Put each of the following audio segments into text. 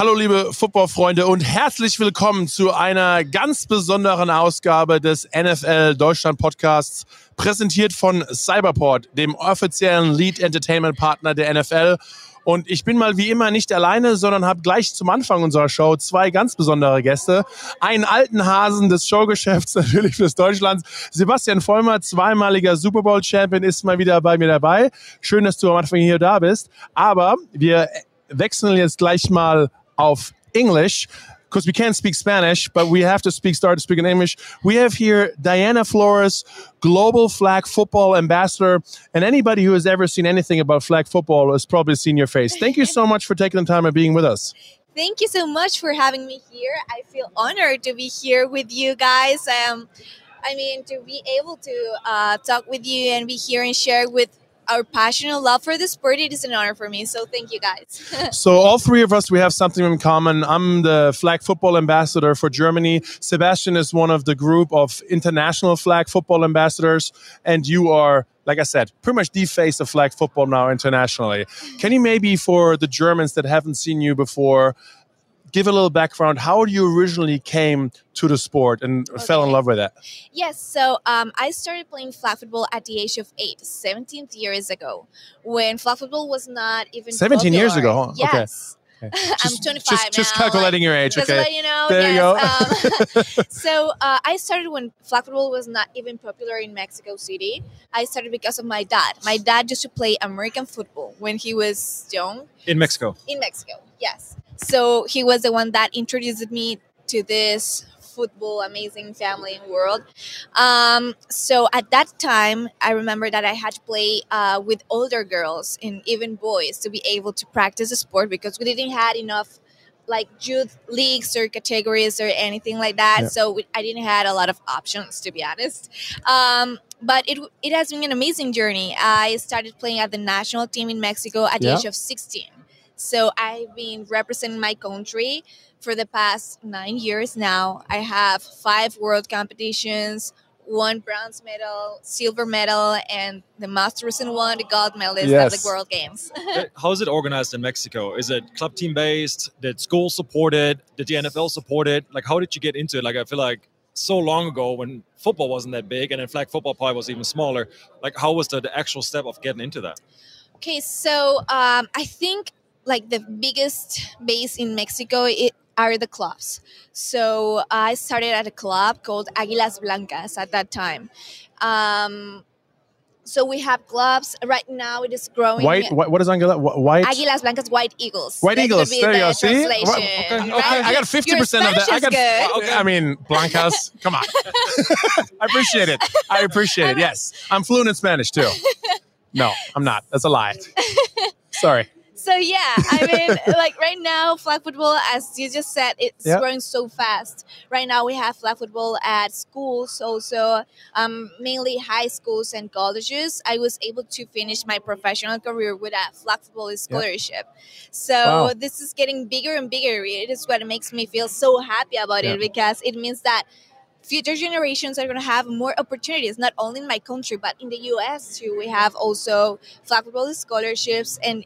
Hallo liebe Footballfreunde und herzlich willkommen zu einer ganz besonderen Ausgabe des NFL Deutschland Podcasts, präsentiert von Cyberport, dem offiziellen Lead Entertainment Partner der NFL. Und ich bin mal wie immer nicht alleine, sondern habe gleich zum Anfang unserer Show zwei ganz besondere Gäste. Einen alten Hasen des Showgeschäfts natürlich fürs Deutschland. Sebastian Vollmer, zweimaliger Super Bowl Champion, ist mal wieder bei mir dabei. Schön, dass du am Anfang hier da bist. Aber wir wechseln jetzt gleich mal auf English because we can't speak Spanish, but we have to speak, start to speak in English. We have here Diana Flores, global flag football ambassador, and anybody who has ever seen anything about flag football has probably seen your face. Thank you so much for taking the time and being with us. Thank you so much for having me here. I feel honored to be here with you guys. Um, I mean, to be able to uh, talk with you and be here and share with our passion and love for the sport, it is an honor for me. So thank you guys. so all three of us, we have something in common. I'm the flag football ambassador for Germany. Sebastian is one of the group of international flag football ambassadors, and you are like I said, pretty much the face of flag football now internationally. Can you maybe, for the Germans that haven't seen you before, give a little background how you originally came to the sport and okay. fell in love with it yes so um, i started playing flag football at the age of 8 17 years ago when flag football was not even 17 popular. years ago huh? yes okay. Okay. Just, I'm 25 just, now. Just calculating like, your age. Okay. You know, there yes. you go. Um, so uh, I started when flag football was not even popular in Mexico City. I started because of my dad. My dad used to play American football when he was young. In Mexico. In Mexico, yes. So he was the one that introduced me to this football amazing family world. Um, so at that time, I remember that I had to play uh, with older girls and even boys to be able to practice the sport because we didn't had enough like youth leagues or categories or anything like that. Yeah. So we, I didn't had a lot of options to be honest. Um, but it it has been an amazing journey. I started playing at the national team in Mexico at the age of 16. So I've been representing my country for the past nine years now. I have five world competitions, one bronze medal, silver medal, and the most recent one, the gold medalist yes. at the World Games. How is it organized in Mexico? Is it club team based? Did school support it? Did the NFL support it? Like, how did you get into it? Like, I feel like so long ago when football wasn't that big and then flag football probably was even smaller. Like, how was the, the actual step of getting into that? Okay, so um, I think like the biggest base in Mexico it, are the clubs. So I started at a club called Aguilas Blancas at that time. Um, so we have clubs right now. It is growing. White. What is Aguilas? White. Aguilas Blancas. White Eagles. White that Eagles. There you go. See. Okay. okay. Right? I got fifty percent of that. I got. Good. Okay. I mean, Blancas. come on. I appreciate it. I appreciate it. Yes, I'm fluent in Spanish too. No, I'm not. That's a lie. Sorry. So yeah, I mean, like right now, flag football, as you just said, it's yep. growing so fast. Right now, we have flag football at schools, also um, mainly high schools and colleges. I was able to finish my professional career with a flag football scholarship. Yep. So wow. this is getting bigger and bigger. It is what makes me feel so happy about yep. it because it means that future generations are going to have more opportunities, not only in my country, but in the US too. We have also flag football scholarships, and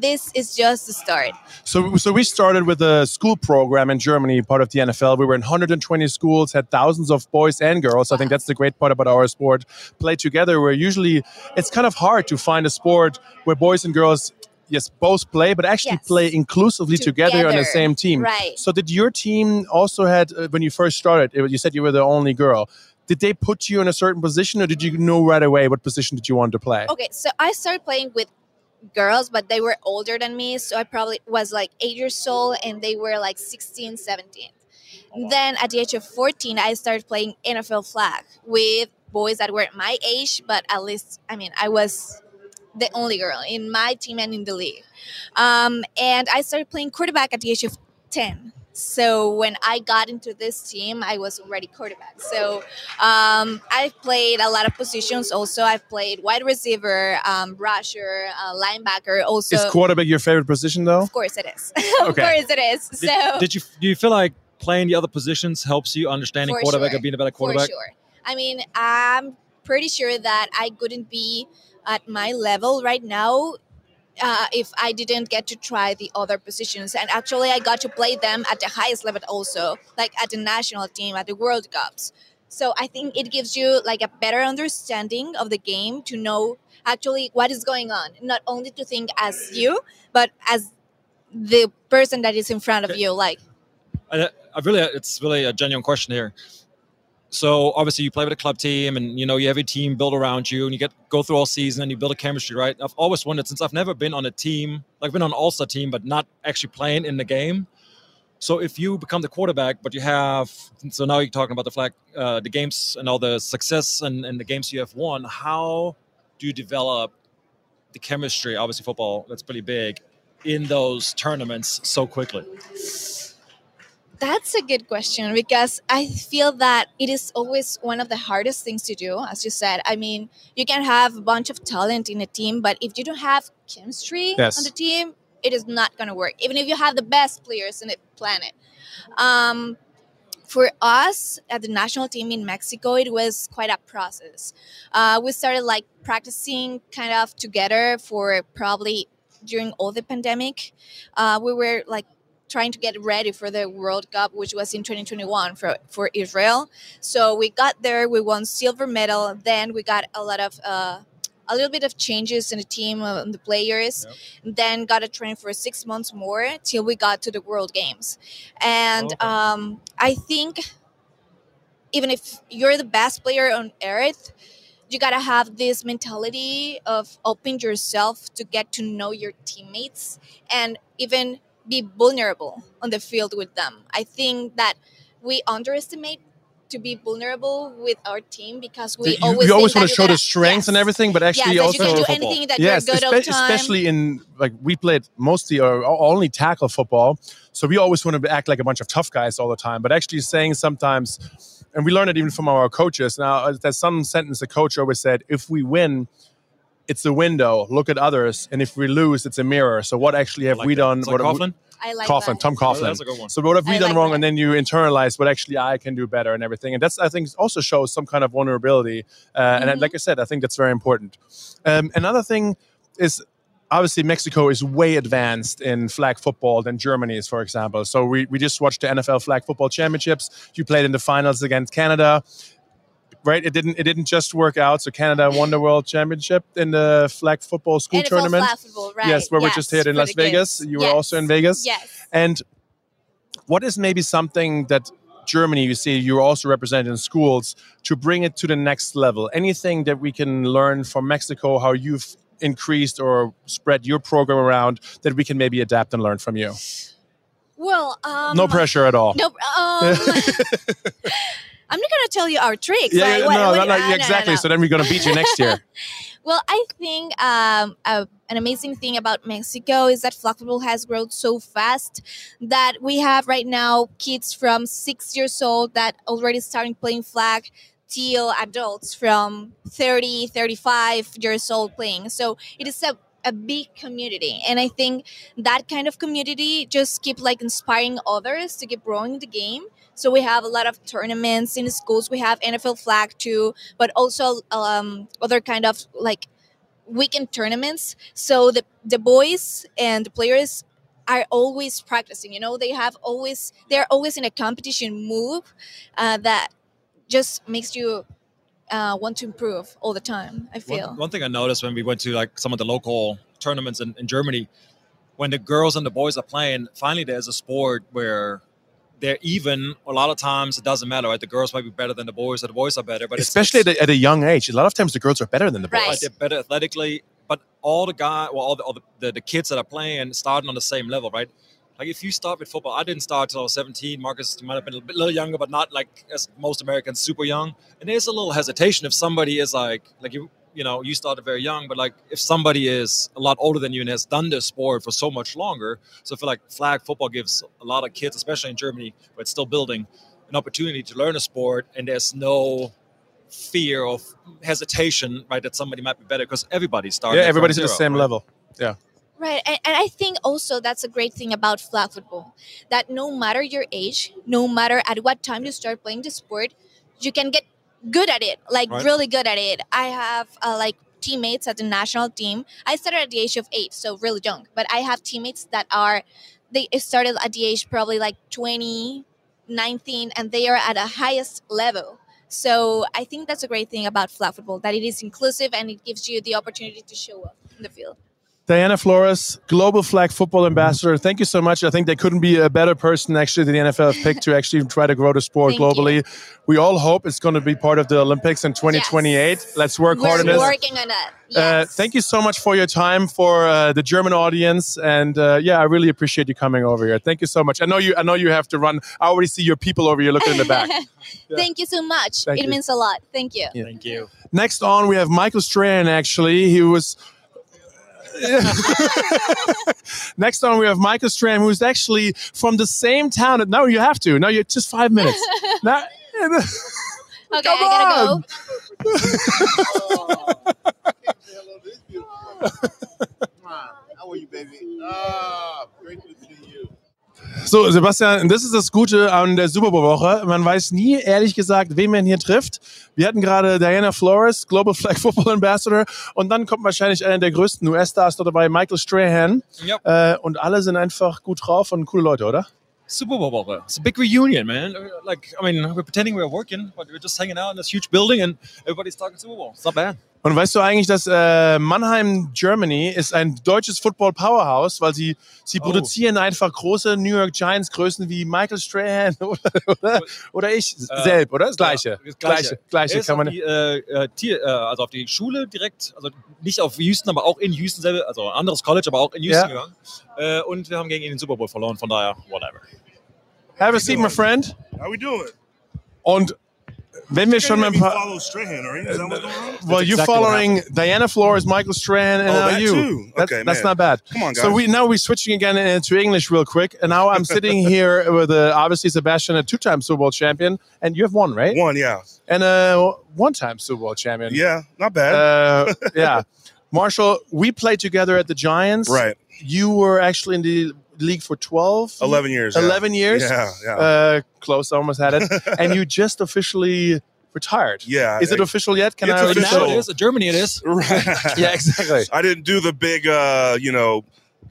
this is just the start. So, so we started with a school program in Germany, part of the NFL. We were in 120 schools, had thousands of boys and girls. Wow. I think that's the great part about our sport. Play together, where usually it's kind of hard to find a sport where boys and girls yes both play but actually yes. play inclusively together. together. on the same team right so did your team also had uh, when you first started you said you were the only girl did they put you in a certain position or did you know right away what position did you want to play okay so i started playing with girls, but they were older than me. So I probably was like eight years old and they were like 16, 17. Then at the age of 14, I started playing NFL flag with boys that were my age, but at least, I mean, I was the only girl in my team and in the league. Um, and I started playing quarterback at the age of 10. So when I got into this team, I was already quarterback. So um, I've played a lot of positions. Also, I've played wide receiver, um, rusher, uh, linebacker. Also, is quarterback your favorite position, though? Of course it is. of okay. course it is. Did, so did you do you feel like playing the other positions helps you understanding quarterback sure. or being a better quarterback? For sure. I mean, I'm pretty sure that I couldn't be at my level right now uh, if I didn't get to try the other positions. And actually, I got to play them at the highest level also, like at the national team, at the World Cups. So I think it gives you like a better understanding of the game to know actually what is going on, not only to think as you, but as the person that is in front of you. Like, I, I really, it's really a genuine question here. So obviously you play with a club team, and you know you have a team built around you, and you get go through all season, and you build a chemistry, right? I've always wondered since I've never been on a team, like been on an All Star team, but not actually playing in the game. So if you become the quarterback, but you have, so now you're talking about the flag, uh, the games and all the success and, and the games you have won. How do you develop the chemistry? Obviously, football that's pretty big in those tournaments so quickly. That's a good question because I feel that it is always one of the hardest things to do, as you said. I mean, you can have a bunch of talent in a team, but if you don't have chemistry Yes. on the team, it is not going to work, even if you have the best players in the planet. Um, for us at the national team in Mexico, it was quite a process. Uh, we started like practicing kind of together for probably during all the pandemic. Uh, we were like trying to get ready for the World Cup, which was in 2021 for, for Israel. So we got there, we won silver medal. Then we got a lot of uh, a little bit of changes in the team uh, and the players. Then got a train for six months more till we got to the World Games. And Okay. um, I think even if you're the best player on earth, you gotta have this mentality of open yourself to get to know your teammates and even be vulnerable on the field with them. I think that we underestimate to be vulnerable with our team because we you, always you always want to show the strengths and everything, but actually yes, also you can do football. anything that yes, you're good espe- time. especially in like we played mostly or only tackle football, so we always want to act like a bunch of tough guys all the time. But actually saying sometimes, and we learned it even from our coaches. Now uh, there's some sentence the coach always said: "If we win." It's a window. Look at others, and if we lose, it's a mirror. So, what actually have Like we that. done? It's like what have we- Coughlin? I like Coughlin, that. Tom Coughlin. That's a good one. So what have we I done like wrong? that. And then you internalize what actually I can do better and everything. And that's I think also shows some kind of vulnerability. Uh, And Mhm. like I said, I think that's very important. Um, another thing is obviously Mexico is way advanced in flag football than Germany is, for example. So we, we just watched the NFL flag football championships. You played in the finals against Canada. Right, it didn't. It didn't just work out. So Canada won the world championship in the flag football school NFL tournament. flag football, right? Yes, where we just Yes, here in Las Vegas. kids. You were also in Vegas. Yes. And what is maybe something that Germany, you see, you're also represented in schools to bring it to the next level? Anything that we can learn from Mexico, how you've increased or spread your program around that we can maybe adapt and learn from you? Well, um, no pressure at all. No, um, I'm not gonna tell you our tricks. Yeah, like, yeah, what- no, what- no, no, exactly. no. So then we're going to beat you next year. Well, I think um, uh, an amazing thing about Mexico is that flag football has grown so fast that we have right now kids from six years old that already starting playing flag till adults from 30, 35 years old playing. So it is a, a big community. And I think that kind of community just keep like inspiring others to keep growing the game. So we have a lot of tournaments in the schools. We have NFL flag too, but also um, other kind of like weekend tournaments. So the the boys and the players are always practicing. You know, they have always they're always in a competition move uh, that just makes you uh, want to improve all the time. I feel. One, one thing I noticed when we went to like some of the local tournaments in, in Germany, when the girls and the boys are playing, finally there's a sport where they're even. A lot of times it doesn't matter, right? The girls might be better than the boys, or the boys are better, but Especially it's, at a, at a young age. A lot of times the girls are better than the boys. Right. Right, they're better athletically, but all the guy, well, all the, all the, the, the kids that are playing starting on the same level, right? Like if you start with football, I didn't start till I was 17. Marcus might have been a bit, little younger, but not like as most Americans, super young. And there's a little hesitation if somebody is like, like you, you know, you started very young, but like if somebody is a lot older than you and has done this sport for so much longer, so I feel like flag football gives a lot of kids, especially in Germany, where it's still building, an opportunity to learn a sport, and there's no fear of hesitation, right? That somebody might be better because everybody's starting. yeah, everybody's at the same right? level. Yeah Right. And, and I think also that's a great thing about flag football that no matter your age, no matter at what time you start playing the sport, you can get good at it, like Right. really good at it. I have uh, like teammates at the national team. I started at the age of eight, so really young. But I have teammates that are they started at the age probably like 20, 19, and they are at a highest level. So I think that's a great thing about flag football that it is inclusive and it gives you the opportunity to show up in the field. Diana Flores, Global Flag Football Ambassador. Thank you so much. I think there couldn't be a better person actually the NFL have picked to actually try to grow the sport Thank globally. you. We all hope it's going to be part of the Olympics in 2028. Let's work hard on We're this. working on that. Uh, thank you so much for your time for uh, the German audience, and uh, yeah, I really appreciate you coming over here. Thank you so much. I know you. I know you have to run. I already see your people over here looking in the back. Thank you so much. Thank it you. means a lot. Thank you. Thank you. Next on, we have Michael Strahan. Actually, he was. Next on, we have Michael Strahan, who's actually from the same town. No, you have to. No, you're just five minutes. Now- Okay, Come I gotta on. go. How are you, baby? Ah, So, Sebastian, das ist das Gute an der Super Bowl-Woche. Man weiß nie, ehrlich gesagt, wen man hier trifft. Wir hatten gerade Diana Flores, Global Flag Football Ambassador, und dann kommt wahrscheinlich einer der größten US-Stars dort dabei, Michael Strahan. Yep. Äh, und alle sind einfach gut drauf und coole Leute, oder? Super Bowl Woche. It's a big reunion, man. Like, I mean, we're pretending we're working, but we're just hanging out in this huge building and everybody's talking Super Bowl. It's not bad. Und weißt du eigentlich, dass äh, Mannheim, Germany ist ein deutsches Football-Powerhouse, weil sie, sie Oh. produzieren einfach große New York Giants-Größen wie Michael Strahan oder, oder, oder ich Äh, selbst, oder? Das Gleiche. Ja, das Gleiche, gleiche ist kann man auf die, äh, äh, Tier, äh, also auf die Schule direkt, also nicht auf Houston, aber auch in Houston selber, also ein anderes College, aber auch in Houston Ja. gegangen. Äh, und wir haben gegen ihn den Super Bowl verloren, von daher, whatever. Have a seat, my friend. How we doing? Und wenn wir schon mal ein paar... Strahan, are you? Is that what's going on? Well, you're exactly following Diana Flores, Michael Strahan, and Oh, now that you. too. That's, Okay, that's man. not bad. Come on, So we now we're switching again into English real quick, and now I'm sitting here with uh, obviously Sebastian, a two-time Super Bowl champion, and you have one, right? One, yeah, And a one-time Super Bowl champion. yeah, not bad. Uh, yeah. Marshall, we played together at the Giants. right, You were actually in the league for 12? eleven years. yeah. 11 years? Yeah, yeah, Uh, close, almost had it. and you just officially retired. yeah. Is it official yet? Can It's I But official. now it is, Germany it is. Right. Yeah, exactly. I didn't do the big, uh, you know,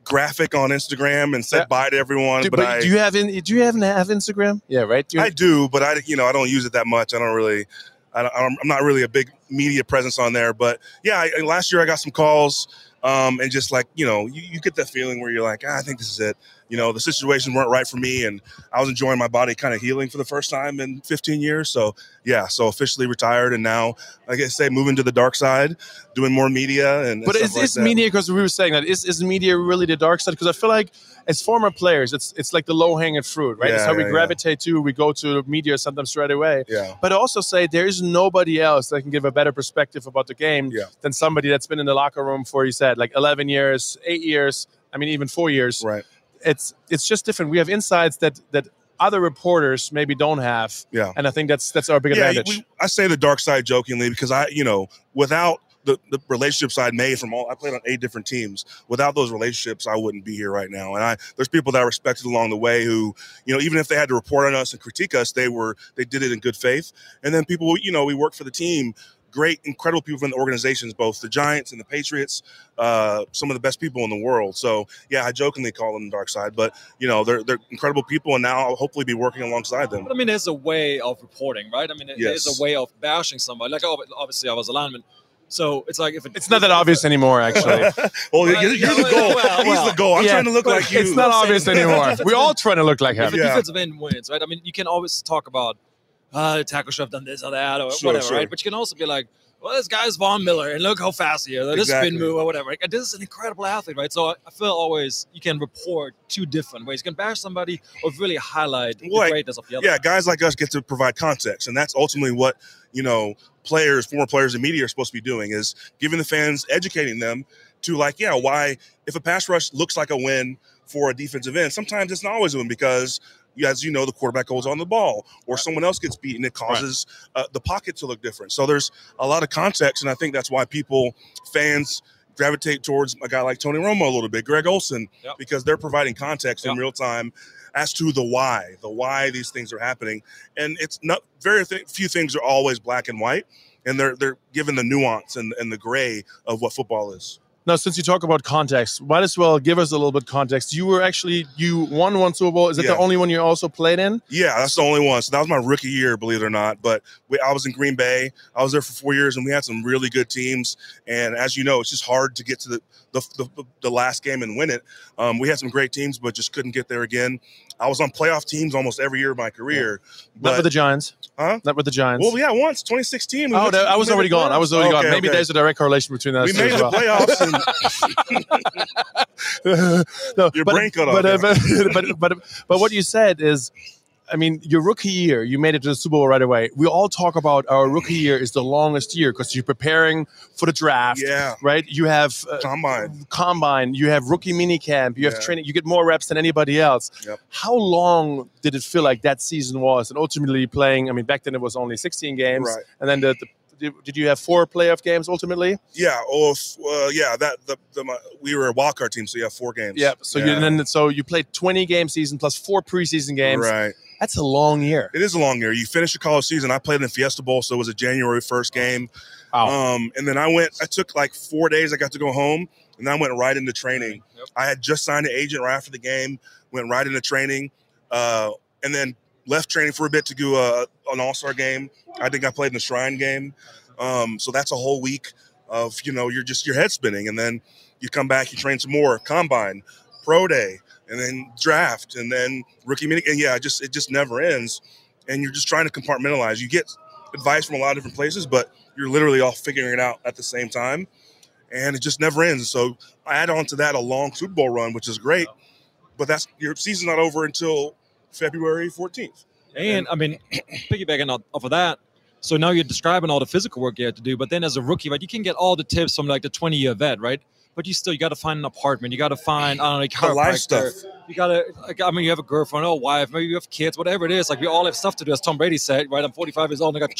graphic on Instagram and said Yeah. bye to everyone, Do, but, but I, do you have in, do you have, have Instagram? Yeah, right. Do you- I do, but I, you know, I don't use it that much. I don't really, I don't, I'm not really a big media presence on there. But yeah, I, last year I got some calls, um, and just like you know, you, you get that feeling where you're like, ah, I think this is it. You know, the situations weren't right for me, and I was enjoying my body kind of healing for the first time in 15 years. So yeah, so officially retired, and now, like I say, moving to the dark side, doing more media and. but is, like is media because we were saying that is, is media really the dark side? Because I feel like as former players, it's it's like the low hanging fruit, right? it's Yeah, how we yeah, yeah. gravitate to. We go to media sometimes straight away. Yeah. But also say there is nobody else that can give a better perspective about the game Yeah. than somebody that's been in the locker room for you said like 11 years, eight years. I mean even four years. Right. It's it's just different. We have insights that that other reporters maybe don't have. Yeah. And I think that's that's our big advantage. we- I say the dark side jokingly because I, you know, without the, the relationships I'd made from all, I played on eight different teams. Without those relationships, I wouldn't be here right now. And I, there's people that I respected along the way who, you know, even if they had to report on us and critique us, they were, they did it in good faith. And then people, you know, we worked for the team, great, incredible people from the organizations, both the Giants and the Patriots, uh, some of the best people in the world. So yeah, I jokingly call them the dark side, but you know, they're, they're incredible people. And now I'll hopefully be working alongside them. But I mean, there's a way of reporting, right? I mean, Yes. there's a way of bashing somebody. Like, obviously, I was a lineman. So it's like if it, it's not that obvious anymore, actually. well, Well, you're, you're the goal. well, He's well. the goal. I'm Yeah, trying to look but like you. It's not obvious anymore. We're all trying to look like if him. a Yeah. defensive end wins, right? I mean, you can always talk about uh, the tackle should have done this or that or Sure, whatever, sure. right? But you can also be like, well, this guy's Von Miller, and look how fast he is. This Exactly. spin move or whatever. Like, this is an incredible athlete, right? So I, I feel always you can report two different ways. You can bash somebody or really highlight Well, the greatness of the other. Yeah, guys like us get to provide context, and that's ultimately what you know players, former players, and media are supposed to be doing is giving the fans, educating them to like, yeah, why if a pass rush looks like a win for a defensive end, sometimes it's not always a win because. As you know, the quarterback holds on the ball, or someone else gets beaten. It causes uh, the pocket to look different. So there's a lot of context, and I think that's why people, fans, gravitate towards a guy like Tony Romo a little bit, Greg Olson, Yep. because they're providing context in real time as to the why, the why these things are happening. And it's not very th- few things are always black and white. and they're they're given the nuance and, and the gray of what football is. Now, since you talk about context, might as well give us a little bit context. You were actually you won one Super Bowl. Is it Yeah. the only one you also played in? Yeah, that's the only one. So that was my rookie year, believe it or not. But we, I was in Green Bay. I was there for four years, and we had some really good teams. And as you know, it's just hard to get to the the, the, the last game and win it. Um, we had some great teams, but just couldn't get there again. I was on playoff teams almost every year of my career. Not But, with the Giants. Huh? Not with the Giants. well, yeah, once 2016. we oh, to- that- I was already gone. I was already gone. Maybe okay. there's a direct correlation between that. We made the well. playoffs. No, Your but, brain cut off, but, uh, but, but, but, but what you said is, I mean, your rookie year, you made it to the Super Bowl right away. We all talk about our rookie year is the longest year because you're preparing for the draft, yeah, right? You have uh, combine. combine, you have rookie mini camp, you have training, you get more reps than anybody else. Yep. How long did it feel like that season was? And ultimately playing, I mean, back then it was only 16 games. Right. And then the, the did, did you have four playoff games ultimately? Yeah. Oh, uh, yeah. That the, the my, we were a wild card team, so you have four games. Yeah. So you Yeah. and then so you played 20 game season plus four preseason games. Right. That's a long year. It is a long year. You finish your college season. I played in Fiesta Bowl, so it was a January first game. Wow. Um, and then I went. I took like four days. I got to go home, and then I went right into training. Yep. I had just signed an agent right after the game. Went right into training, uh, and then left training for a bit to do a, an All Star game. I think I played in the Shrine game. Um, so that's a whole week of you know you're just your head spinning, and then you come back, you train some more, combine, pro day, and then draft, and then rookie meeting, and yeah, just it just never ends, and you're just trying to compartmentalize. You get advice from a lot of different places, but you're literally all figuring it out at the same time, and it just never ends. So I add on to that a long Super Bowl run, which is great, but that's your season's not over until February 14th. And I mean, piggybacking off off of that, so now you're describing all the physical work you had to do, but then as a rookie, right, you can get all the tips from like the 20 year vet, right? But you still you got to find an apartment, you got to find I don't know, like The life stuff. You got to, like, I mean, you have a girlfriend or a wife, maybe you have kids, whatever it is. Like we all have stuff to do, as Tom Brady said, right? I'm 45 years old and I got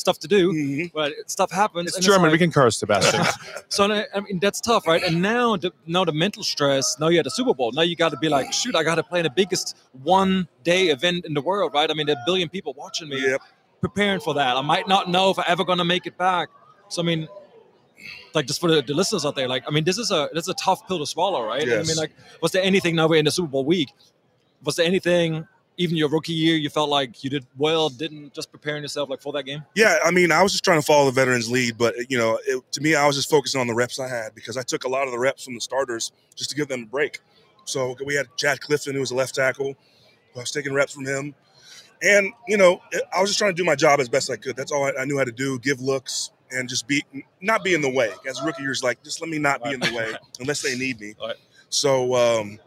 stuff to do, Mhm. but stuff happens. It's and German. like- we can curse, Sebastian. so I mean that's tough, right? And now, the, now the mental stress. Now you're at the Super Bowl. Now you got to be like, shoot, I got to play in the biggest one day event in the world, right? I mean, there are a billion people watching me, Yep. preparing for that. I might not know if I ever gonna make it back. So I mean, like just for the, the listeners out there, like I mean, this is a this is a tough pill to swallow, right? I mean, like, was there anything now we're in the Super Bowl week? Was there anything? Even your rookie year, you felt like you did well, didn't just preparing yourself like for that game. Yeah, I mean, I was just trying to follow the veterans' lead, but you know, it, to me, I was just focusing on the reps I had because I took a lot of the reps from the starters just to give them a break. So we had Chad Clifton, who was a left tackle. I was taking reps from him, and you know, I was just trying to do my job as best I could. That's all I, I knew how to do: give looks and just be not be in the way. As a rookie, you're just like, just let me not be in the way unless they need me. Right. So, um,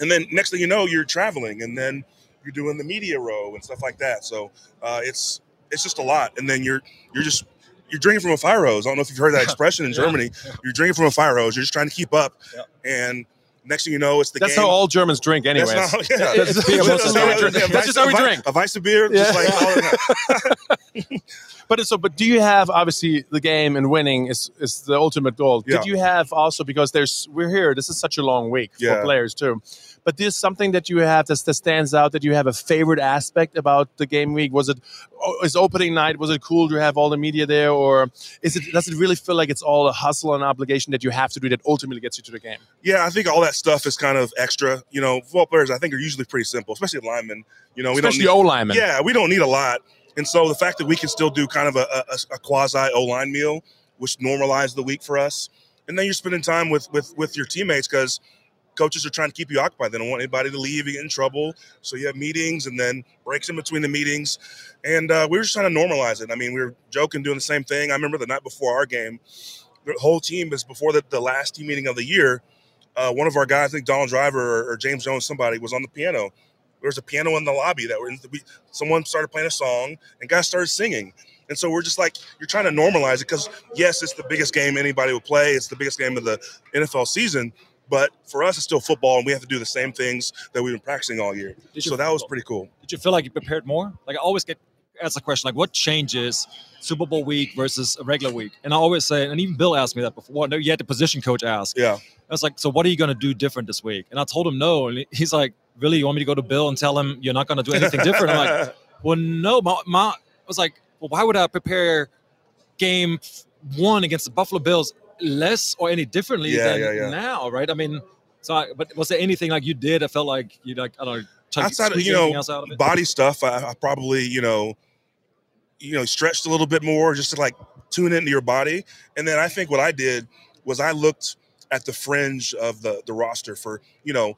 and then next thing you know, you're traveling, and then you're doing the media row and stuff like that. So uh, it's it's just a lot. And then you're you're just you're drinking from a fire hose. I don't know if you've heard that expression in Yeah. Germany. You're drinking from a fire hose. You're just trying to keep up. Yeah. And next thing you know, it's the That's game. how all Germans drink, anyways. That's not, yeah. It's- it's That's just how we drink. a That's just how we drink. A vice of beer, just Yeah. like all. But so, but do you have obviously the game and winning is is the ultimate goal? Yeah. Did you have also because there's we're here. This is such a long week for Yeah. players too. But there's something that you have that, that stands out that you have a favorite aspect about the game week. Was it oh, opening night? Was it cool to have all the media there, or is it does it really feel like it's all a hustle and obligation that you have to do that ultimately gets you to the game? Yeah, I think all that stuff is kind of extra. You know, football players, I think, are usually pretty simple, especially linemen. You know, we Especially don't need, O linemen. Yeah, we don't need a lot. And so the fact that we can still do kind of a, a, a quasi O line meal, which normalized the week for us, and then you're spending time with with with your teammates because coaches are trying to keep you occupied. They don't want anybody to leave, you get in trouble. So you have meetings and then breaks in between the meetings, and uh, we were just trying to normalize it. I mean, we were joking, doing the same thing. I remember the night before our game, the whole team is before the, the last team meeting of the year. Uh, one of our guys, I think Donald Driver or, or James Jones, somebody was on the piano. There was a piano in the lobby that were we, someone started playing a song and guys started singing. And so we're just like, you're trying to normalize it because yes, it's the biggest game anybody will play. It's the biggest game of the NFL season. But for us, it's still football, and we have to do the same things that we've been practicing all year. Did you- So that was pretty cool. Did you feel like you prepared more? Like I always get asked the question, like what changes Super Bowl week versus a regular week? And I always say, and even Bill asked me that before. No, you had the position coach ask. Yeah. I was like, so what are you going to do different this week? And I told him no, and he's like, really, you want me to go to Bill and tell him you're not going to do anything different? I'm like, well, no, my, my I was like, well, why would I prepare game one against the Buffalo Bills less or any differently Yeah, than yeah, now, right? I mean, so I, but was there anything like you did that felt like you like I don't know, Outside of, you know, else out of it? body stuff, I, I probably, you know, you know, stretched a little bit more just to like tune into your body. And then I think what I did was I looked at the fringe of the the roster for, you know,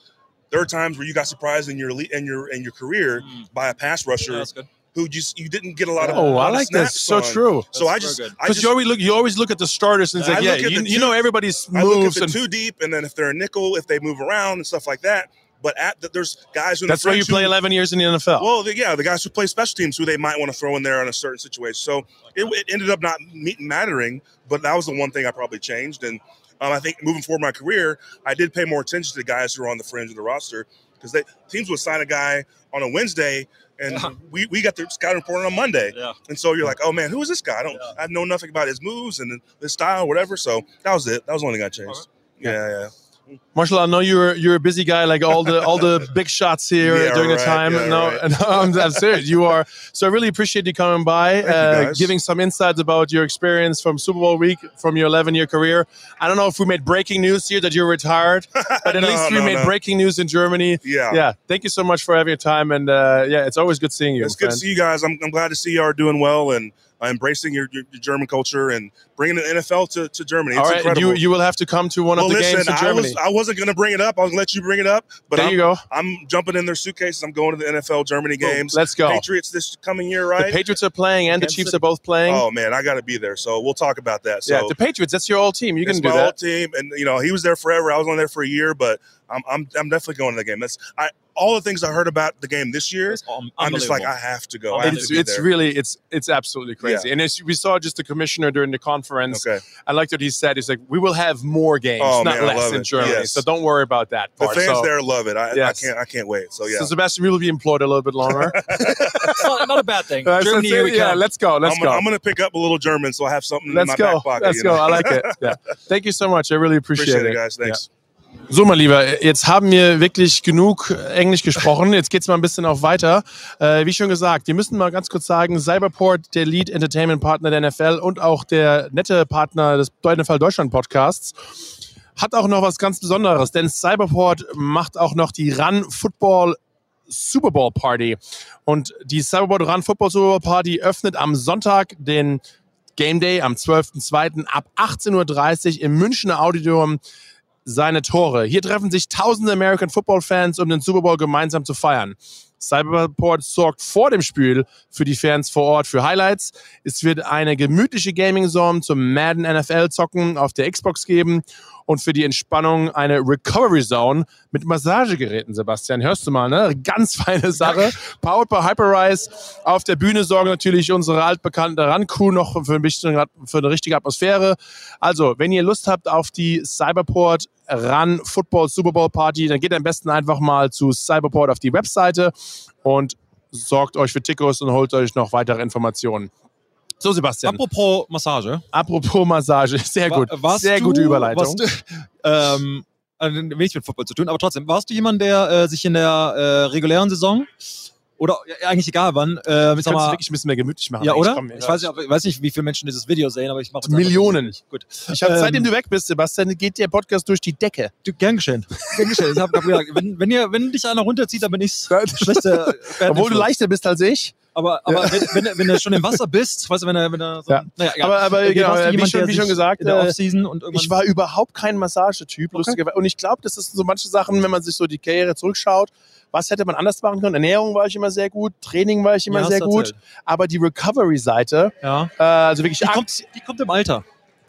there are times where you got surprised in your le- in your in your career Mm. by a pass rusher Yeah, that's good. Who just you didn't get a lot of Oh, lot I like that. So on. true. So I just. I Because just you always look, you always look at the starters and it's I like, yeah, you, the you know everybody's I look moves at the and too deep, and then if they're a nickel, if they move around and stuff like that. But at the, there's guys in that's why you fringe who- play 11 years in the NFL. Well, the, yeah, the guys who play special teams who they might want to throw in there in a certain situation. So it, it ended up not me- mattering, but that was the one thing I probably changed. And um, I think moving forward in my career, I did pay more attention to the guys who are on the fringe of the roster because teams would sign a guy on a Wednesday and Yeah. we, we got the scouting report on Monday. Yeah. And so you're like, oh man, who is this guy? I don't, Yeah. I know nothing about his moves and his style, whatever. So that was it. That was the only thing I changed. Yeah, yeah. Marshall, I know you're you're a busy guy, like all the all the big shots here Yeah, during the time. yeah, no, right. no, I'm, I'm serious. You are. So I really appreciate you coming by, you, uh, guys. giving some insights about your experience from Super Bowl week, from your 11 year career. I don't know if we made breaking news here that you're retired, but at No, least we no, made breaking news in Germany. Yeah. Yeah, thank you so much for having your time, and uh, yeah, it's always good seeing you. It's good friend. to see you guys. I'm, I'm glad to see you are doing well and uh, embracing your, your, your German culture and bringing the NFL to, to Germany. It's All right, incredible. you you will have to come to one well, of the listen, games in I, Germany. was, I wasn't going to bring it up. I was going to let you bring it up, but there I'm, you go. I'm jumping in their suitcases. I'm going to the NFL Germany games. Let's go. Patriots this coming year, right? The? Patriots are playing, and the Chiefs are both playing. oh man, I got to be there. So we'll talk about that. So yeah, the Patriots. That's your old team. You can do my that. old team, and you know he was there forever. I was on there for a year, but I'm I'm, I'm definitely going to the game. That's I all the things I heard about the game this year. I'm just like I have to go. I have It's to it's there. really it's it's absolutely crazy. And as we saw just the commissioner during the conference, okay. I liked what he said. He's like, we will have more games, Oh, not man, less love in it. Germany. Yes. So don't worry about that The fans so, there love it. I, Yes. I can't I can't wait. So yeah. so Sebastian, we will be employed a little bit longer. It's not, not a bad thing. Uh, Germany, it's- here we yeah, come. let's go. Let's I'm, go. Gonna, I'm gonna pick up a little German, so I have something in Let's my go. back pocket. Let's you go. know? I like it. Yeah. Thank you so much. I really appreciate, Appreciate it, it. guys. Thanks. So, mein Lieber, jetzt haben wir wirklich genug Englisch gesprochen. Jetzt geht's mal ein bisschen auch weiter. Äh, wie schon gesagt, wir müssen mal ganz kurz sagen, Cyberport, der Lead Entertainment Partner der NFL und auch der nette Partner des NFL Deutschland Podcasts, hat auch noch was ganz Besonderes, denn Cyberport macht auch noch die Run Football Super Bowl Party. Und die Cyberport Run Football Super Bowl Party öffnet am Sonntag den Game Day am 12.02. ab 18.30 Uhr im Münchner Auditorium seine Tore. Hier treffen sich tausende American Football Fans, um den Super Bowl gemeinsam zu feiern. Cyberport sorgt vor dem Spiel für die Fans vor Ort für Highlights. Es wird eine gemütliche Gaming Zone zum Madden NFL zocken auf der Xbox geben und für die Entspannung eine Recovery Zone mit Massagegeräten, Sebastian. Hörst du mal, ne? Ganz feine Sache. Powered by Hyperrise. Auf der Bühne sorgen natürlich unsere altbekannte Run-Crew noch für, ein bisschen, für eine richtige Atmosphäre. Also, wenn ihr Lust habt auf die Cyberport Run Football Super Bowl Party, dann geht am besten einfach mal zu Cyberport auf die Webseite und sorgt euch für Tickets und holt euch noch weitere Informationen. So, Sebastian. Apropos Massage. Apropos Massage, sehr gut. Wa- warst sehr du, gute Überleitung. Du, ähm, wenig mit Football zu tun, aber trotzdem, warst du jemand, der äh, sich in der äh, regulären Saison oder ja, eigentlich egal wann, äh, ich sag kann es mal, wirklich ein bisschen mehr gemütlich machen. ja, oder? Komm, ich weiß, nicht, ich weiß nicht, wie viele Menschen dieses Video sehen, aber ich mache Millionen. Gut. Ich habe, Ähm, seitdem du weg bist, Sebastian, geht der Podcast durch die Decke. Du, gern geschehen. Gern geschehen. Ich hab grad gesagt, wenn, wenn, ihr, wenn dich einer runterzieht, dann bin ich schlechter. Obwohl du leichter bist als ich. Aber, aber wenn, wenn, wenn du schon im Wasser bist, weißt du, wenn er, wenn er so, Ja. naja, egal. Aber, aber Okay, genau, wie, jemand, schon, wie schon gesagt, in der äh, Offseason und ich war überhaupt kein Massagetyp, lustigerweise. Und ich glaube, das ist so manche Sachen, wenn man sich so die Karriere zurückschaut, was hätte man anders machen können? Ernährung war ich immer sehr gut, Training war ich immer Ja, sehr gut, erzählt. aber die Recovery-Seite, Ja. äh, also wirklich Die kommt, die kommt im Alter.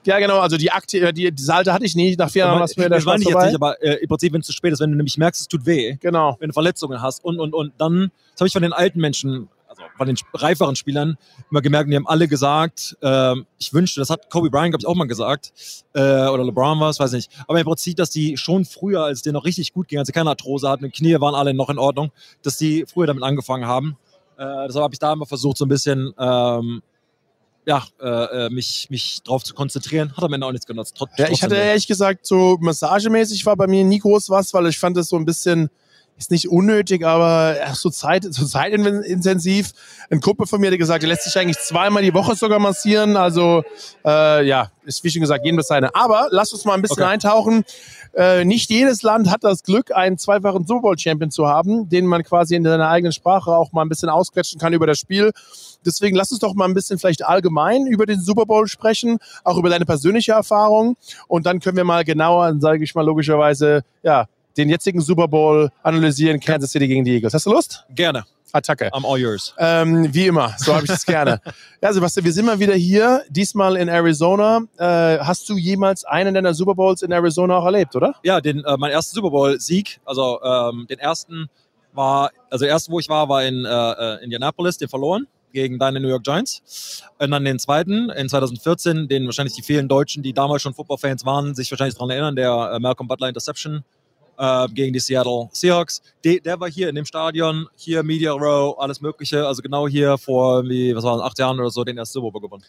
ja genau, also die Akte, die, die Salte hatte ich nie, nach vier Jahren war es mir der Spaß ich jetzt vorbei. nicht, aber äh, im Prinzip, wenn es zu spät ist, wenn du nämlich merkst, es tut weh, Genau. wenn du Verletzungen hast und, und, und dann, das habe ich von den alten Menschen, also von den reiferen Spielern, immer gemerkt, die haben alle gesagt, ähm, ich wünschte, das hat Kobe Bryant, glaube ich, auch mal gesagt, äh, oder LeBron war es, weiß nicht, aber im Prinzip, dass die schon früher, als es denen noch richtig gut ging, als sie keine Arthrose hatten, die Knie waren alle noch in Ordnung, dass die früher damit angefangen haben. Äh, deshalb habe ich da immer versucht, so ein bisschen, ähm, ja, äh, äh, mich, mich drauf zu konzentrieren. Hat am Ende auch nichts genutzt. Trot- Ja, ich hatte ehrlich gesagt, so massagemäßig war bei mir nie groß was, weil ich fand das so ein bisschen, ist nicht unnötig, aber ach, so, Zeit, so zeitintensiv. Ein Kumpel von mir hat gesagt, er lässt sich eigentlich zweimal die Woche sogar massieren. Also äh, ja, ist wie schon gesagt, jedem das seine. Aber lass uns mal ein bisschen Okay. eintauchen. Äh, nicht jedes Land hat das Glück, einen zweifachen Super Bowl Champion zu haben, den man quasi in seiner eigenen Sprache auch mal ein bisschen ausquetschen kann über das Spiel. Deswegen lass uns doch mal ein bisschen vielleicht allgemein über den Super Bowl sprechen, auch über deine persönliche Erfahrung. Und dann können wir mal genauer, sage ich mal logischerweise, ja, den jetzigen Super Bowl analysieren, Kansas City gegen die Eagles. Hast du Lust? Gerne. Attacke. I'm all yours. Ähm, wie immer, so habe ich es gerne. Ja, Sebastian, wir sind mal wieder hier, diesmal in Arizona. Äh, hast du jemals einen deiner Super Bowls in Arizona auch erlebt, oder? Ja, den, äh, mein erster Super Bowl-Sieg, also ähm, den ersten war, also der erste, wo ich war, war in äh, äh, Indianapolis, den verloren gegen deine New York Giants. Und dann den zweiten in 2014, den wahrscheinlich die vielen Deutschen, die damals schon Football-Fans waren, sich wahrscheinlich daran erinnern, der äh, Malcolm Butler Interception äh, gegen die Seattle Seahawks. De, der war hier in dem Stadion, hier Media Row, alles Mögliche. Also genau hier vor, wie, was war das, acht Jahren oder so, den ersten Super Bowl gewonnen.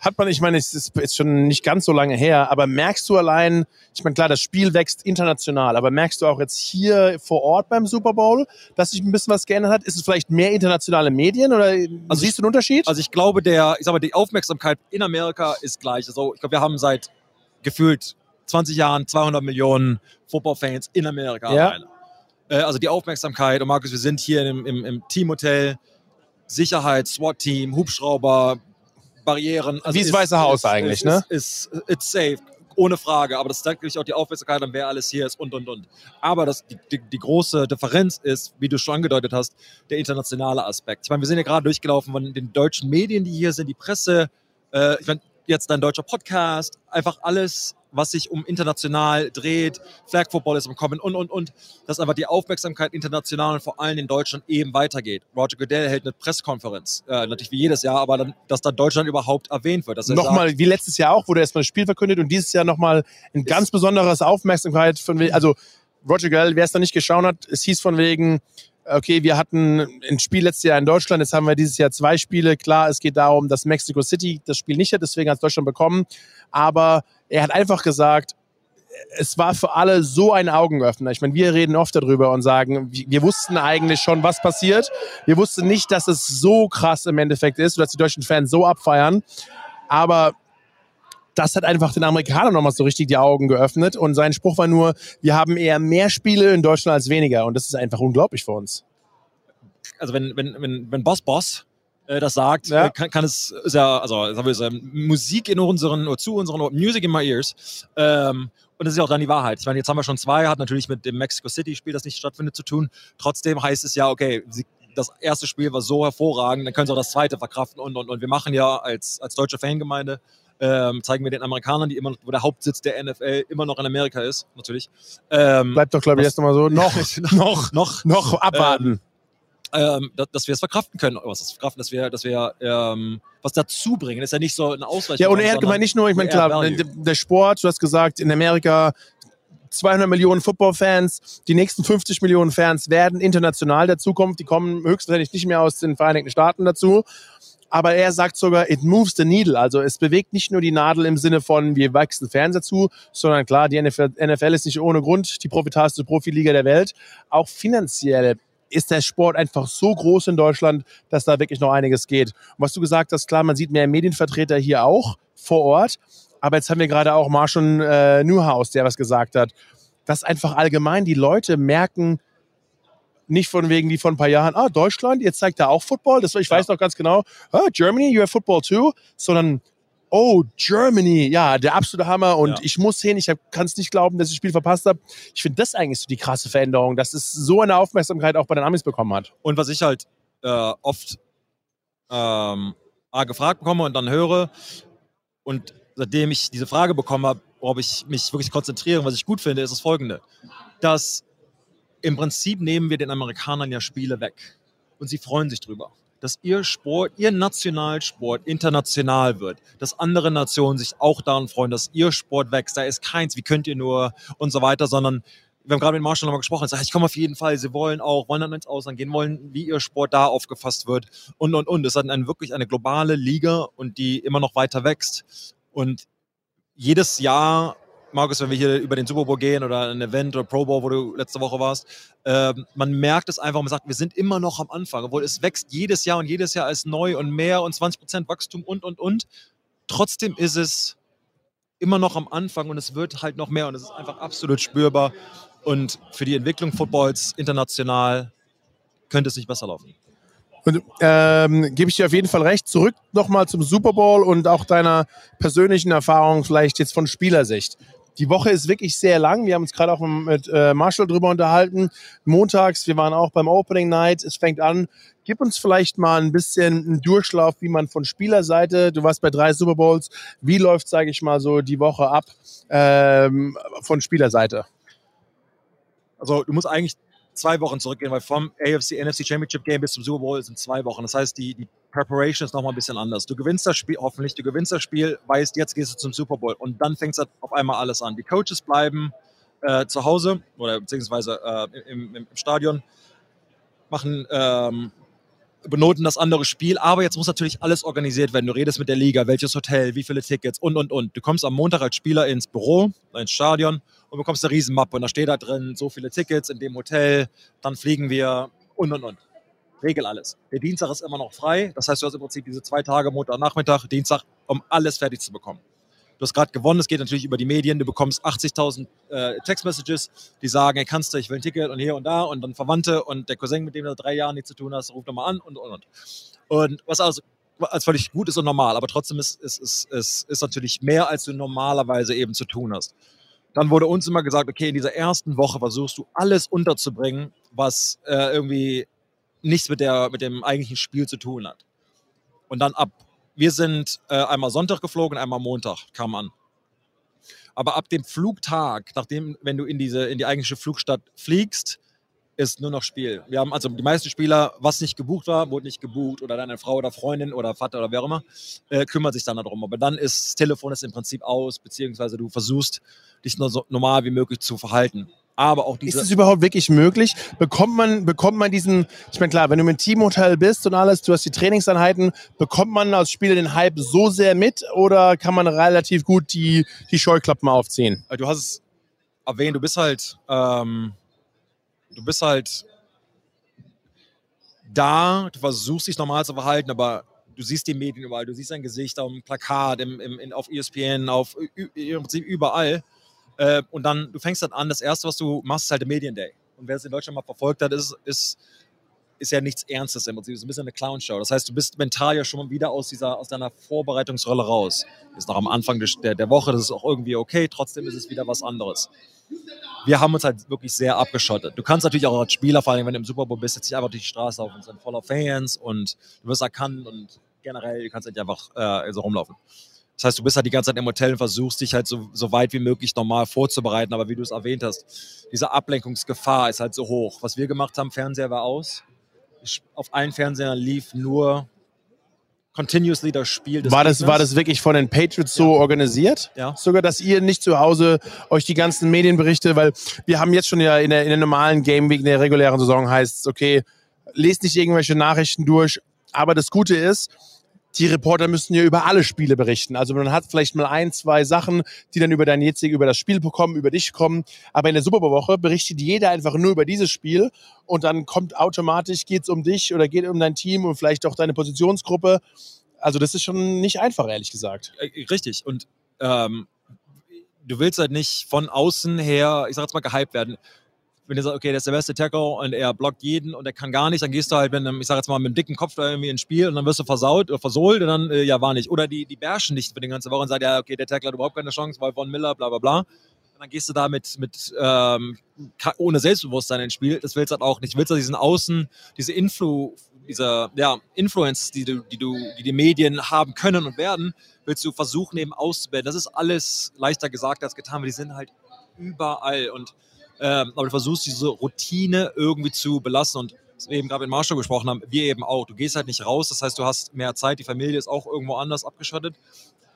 Hat man, ich meine, es ist jetzt schon nicht ganz so lange her, aber merkst du allein, ich meine, klar, das Spiel wächst international, aber merkst du auch jetzt hier vor Ort beim Super Bowl, dass sich ein bisschen was geändert hat? Ist es vielleicht mehr internationale Medien oder Also siehst du einen Unterschied? Also ich glaube, der, ich sag mal, die Aufmerksamkeit in Amerika ist gleich. Also ich glaube, wir haben seit gefühlt 20 Jahren 200 Millionen Football-Fans in Amerika Ja. Äh, also die Aufmerksamkeit und Markus, wir sind hier im, im, im Teamhotel, Sicherheit, SWAT-Team, Hubschrauber, Barrieren. Also Wie das ist- Weiße Haus ist, eigentlich, ist, ne? Ist, ist, it's safe. Ohne Frage, aber das zeigt natürlich auch die Aufmerksamkeit an, wer alles hier ist und und und. Aber das, die, die, die große Differenz ist, wie du schon angedeutet hast, der internationale Aspekt. Ich meine, wir sind ja gerade durchgelaufen von den deutschen Medien, die hier sind, die Presse, äh, ich meine, jetzt dein deutscher Podcast, einfach alles, was sich um international dreht, Flag Football ist im Kommen und und und, dass einfach die Aufmerksamkeit international und vor allem in Deutschland eben weitergeht. Roger Goodell hält eine Pressekonferenz, äh, natürlich wie jedes Jahr, aber dann, dass da Deutschland überhaupt erwähnt wird. Dass er sagt, Nochmal, wie letztes Jahr auch, wurde erstmal das Spiel verkündet und dieses Jahr nochmal ein ganz besonderes Aufmerksamkeit von, also Roger Gell, wer es noch nicht geschaut hat, es hieß von wegen, okay, wir hatten ein Spiel letztes Jahr in Deutschland, jetzt haben wir dieses Jahr zwei Spiele. Klar, es geht darum, dass Mexico City das Spiel nicht hat, deswegen hat es Deutschland bekommen. Aber er hat einfach gesagt, es war für alle so ein Augenöffner. Ich meine, wir reden oft darüber und sagen, wir wussten eigentlich schon, was passiert. Wir wussten nicht, dass es so krass im Endeffekt ist, dass die deutschen Fans so abfeiern. Aber das hat einfach den Amerikanern nochmal so richtig die Augen geöffnet. Und sein Spruch war nur, wir haben eher mehr Spiele in Deutschland als weniger. Und das ist einfach unglaublich für uns. also wenn, wenn, wenn, wenn Boss Boss äh, das sagt, Ja. äh, kann, kann es, ist ja, also sagen wir so, Musik in unseren, oder zu unseren, Music in my ears. Ähm, und das ist ja auch dann die Wahrheit. Ich meine, jetzt haben wir schon zwei, hat natürlich mit dem Mexico City-Spiel, das nicht stattfindet, zu tun. Trotzdem heißt es ja, okay, sie, das erste Spiel war so hervorragend, dann können sie auch das zweite verkraften und, und, und wir machen ja als, als deutsche Fangemeinde, ähm, zeigen wir den Amerikanern, die immer, noch- wo der Hauptsitz der NFL immer noch in Amerika ist, natürlich. Ähm, Bleibt doch, glaube ich, erst nochmal so. Noch, noch, noch, noch abwarten. ähm, dass, dass wir es verkraften können. Was ist verkraften, dass wir, dass wir ähm, was dazu bringen. Das ist ja nicht so eine Ausweichung. Ja, und er hat gemeint, nicht nur, ich meine, klar, der, der Sport, du hast gesagt, in Amerika 200 Millionen Football-Fans, die nächsten 50 Millionen Fans werden international dazukommen, die kommen höchstwahrscheinlich nicht mehr aus den Vereinigten Staaten dazu. Aber er sagt sogar, it moves the needle. Also es bewegt nicht nur die Nadel im Sinne von, wir wachsen Fans dazu, sondern klar, die NFL, NFL ist nicht ohne Grund die profitabelste Profiliga der Welt. Auch finanziell ist der Sport einfach so groß in Deutschland, dass da wirklich noch einiges geht. Und was du gesagt hast, klar, man sieht mehr Medienvertreter hier auch vor Ort. Aber jetzt haben wir gerade auch Marshall äh, Newhouse, der was gesagt hat, dass einfach allgemein die Leute merken, nicht von wegen wie vor ein paar Jahren, ah, Deutschland, jetzt zeigt er auch Football. Das, ich weiß noch ganz genau, ah, Germany, you have Football too, sondern oh, Germany, ja, der absolute Hammer und Ja. ich muss hin, ich kann es nicht glauben, dass ich das Spiel verpasst habe. Ich finde das eigentlich so die krasse Veränderung, dass es so eine Aufmerksamkeit auch bei den Amis bekommen hat. Und was ich halt äh, oft ähm, gefragt bekomme und dann höre und seitdem ich diese Frage bekommen habe, worauf ich mich wirklich konzentriere, was ich gut finde, ist das folgende, dass im Prinzip nehmen wir den Amerikanern ja Spiele weg und sie freuen sich drüber, dass ihr Sport, ihr Nationalsport international wird, dass andere Nationen sich auch daran freuen, dass ihr Sport wächst, da ist keins, wie könnt ihr nur und so weiter, sondern wir haben gerade mit Marshall nochmal gesprochen, sagt, ich komme auf jeden Fall, sie wollen auch, wollen dann ins Ausland gehen, wollen, wie ihr Sport da aufgefasst wird und, und, und. Es ist eine, wirklich eine globale Liga und die immer noch weiter wächst. Und jedes Jahr Markus, wenn wir hier über den Super Bowl gehen oder ein Event oder Pro Bowl, wo du letzte Woche warst, ähm, man merkt es einfach, man sagt, wir sind immer noch am Anfang, obwohl es wächst jedes Jahr und jedes Jahr ist neu und mehr und 20% Wachstum und, und, und. Trotzdem ist es immer noch am Anfang und es wird halt noch mehr und es ist einfach absolut spürbar. Und für die Entwicklung Footballs international könnte es nicht besser laufen. Und ähm, gebe ich dir auf jeden Fall recht. Zurück nochmal zum Super Bowl und auch deiner persönlichen Erfahrung, vielleicht jetzt von Spielersicht. Die Woche ist wirklich sehr lang. Wir haben uns gerade auch mit äh, Marshall drüber unterhalten. Montags, wir waren auch beim Opening Night. Es fängt an. Gib uns vielleicht mal ein bisschen einen Durchlauf, wie man von Spielerseite, du warst bei drei Super Bowls, wie läuft, sage ich mal, so die Woche ab ähm, von Spielerseite? Also du musst eigentlich zwei Wochen zurückgehen, weil vom AFC NFC Championship Game bis zum Super Bowl sind zwei Wochen. Das heißt, die, die Preparation ist nochmal ein bisschen anders. Du gewinnst das Spiel, hoffentlich, du gewinnst das Spiel, weißt, jetzt gehst du zum Super Bowl und dann fängt es auf einmal alles an. Die Coaches bleiben äh, zu Hause oder beziehungsweise äh, im, im, Stadion, machen ähm, benoten das andere Spiel, aber jetzt muss natürlich alles organisiert werden. Du redest mit der Liga, welches Hotel, wie viele Tickets und und und. Du kommst am Montag als Spieler ins Büro, ins Stadion und bekommst eine Riesenmappe und da steht da drin, so viele Tickets in dem Hotel, dann fliegen wir und und und. Regel alles. Der Dienstag ist immer noch frei, das heißt, du hast im Prinzip diese zwei Tage, Montag, Nachmittag, Dienstag, um alles fertig zu bekommen. Du hast gerade gewonnen, es geht natürlich über die Medien, du bekommst 80.000 äh, Textmessages, die sagen, hey, kannst du, ich will ein Ticket und hier und da und dann Verwandte und der Cousin, mit dem du seit drei Jahren nichts zu tun hast, ruft nochmal an und und und. Und was also als völlig gut ist und normal, aber trotzdem ist, ist, ist, ist, ist natürlich mehr, als du normalerweise eben zu tun hast. Dann wurde uns immer gesagt, okay, in dieser ersten Woche versuchst du alles unterzubringen, was äh, irgendwie nichts mit, der, mit dem eigentlichen Spiel zu tun hat. Und dann ab, wir sind äh, einmal Sonntag geflogen, einmal Montag kam an. Aber ab dem Flugtag, nachdem, wenn du in diese, in die eigentliche Flugstadt fliegst, ist nur noch Spiel. Wir haben also die meisten Spieler, was nicht gebucht war, wurde nicht gebucht oder deine Frau oder Freundin oder Vater oder wer auch immer, äh, kümmert sich dann darum. Aber dann ist das Telefon ist im Prinzip aus, beziehungsweise du versuchst, dich nur so normal wie möglich zu verhalten. Aber auch diese Ist es überhaupt wirklich möglich? Bekommt man, bekommt man diesen, ich meine klar, wenn du im Teamhotel bist und alles, du hast die Trainingseinheiten, bekommt man als Spieler den Hype so sehr mit oder kann man relativ gut die, die Scheuklappen aufziehen? Du hast es erwähnt, du bist halt, ähm, du bist halt da, du versuchst dich normal zu verhalten, aber du siehst die Medien überall, du siehst dein Gesicht auf dem Plakat, im, im, auf ESPN, auf im Prinzip überall. Äh, und dann, du fängst dann an, das erste, was du machst, ist halt der Medienday. Und wer es in Deutschland mal verfolgt hat, ist, ist, ist ja nichts Ernstes im Prinzip. Es ist ein bisschen eine Clownshow. Das heißt, du bist mental ja schon wieder aus, dieser, aus deiner Vorbereitungsrolle raus. Ist noch am Anfang der, der Woche, das ist auch irgendwie okay, trotzdem ist es wieder was anderes. Wir haben uns halt wirklich sehr abgeschottet. Du kannst natürlich auch als Spieler, vor allem wenn du im Super Bowl bist, jetzt nicht einfach durch die Straße laufen, es sind voller Fans und du wirst erkannt und generell, du kannst nicht einfach äh, so rumlaufen. Das heißt, du bist halt die ganze Zeit im Hotel und versuchst dich halt so, so weit wie möglich normal vorzubereiten. Aber wie du es erwähnt hast, diese Ablenkungsgefahr ist halt so hoch. Was wir gemacht haben, Fernseher war aus. Auf allen Fernsehern lief nur continuously das Spiel des war das, war das wirklich von den Patriots so organisiert? Ja. Sogar, dass ihr nicht zu Hause euch die ganzen Medienberichte, weil wir haben jetzt schon ja in der, in der normalen Game Week, in der regulären Saison heißt es, okay, lest nicht irgendwelche Nachrichten durch. Aber das Gute ist, die Reporter müssen ja über alle Spiele berichten. Also man hat vielleicht mal ein, zwei Sachen, die dann über dein jetziges, über das Spiel kommen, über dich kommen. Aber in der Superwoche berichtet jeder einfach nur über dieses Spiel und dann kommt automatisch, geht es um dich oder geht um dein Team und vielleicht auch deine Positionsgruppe. Also das ist schon nicht einfach, ehrlich gesagt. Äh, richtig. Und ähm, du willst halt nicht von außen her, ich sag jetzt mal, gehypt werden wenn du sagst, okay, der ist der beste Tackle und er blockt jeden und er kann gar nicht, dann gehst du halt mit einem, ich sag jetzt mal, mit einem dicken Kopf da irgendwie ins Spiel und dann wirst du versaut oder versohlt und dann, äh, ja, war nicht. Oder die, die bärschen nicht für den ganzen Woche und sagen, ja, okay, der Tackle hat überhaupt keine Chance, weil Von Miller, bla, bla, bla. Und dann gehst du da mit, mit ähm, ohne Selbstbewusstsein ins Spiel. Das willst du halt auch nicht. Du willst halt diesen Außen, diese Influ, diese ja, Influence, die, du, die, du, die die Medien haben können und werden, willst du versuchen eben auszubilden. Das ist alles leichter gesagt als getan, weil die sind halt überall und ähm, aber du versuchst diese Routine irgendwie zu belassen und was wir eben gerade mit Marshall gesprochen haben, wir eben auch. Du gehst halt nicht raus, das heißt, du hast mehr Zeit, die Familie ist auch irgendwo anders abgeschottet.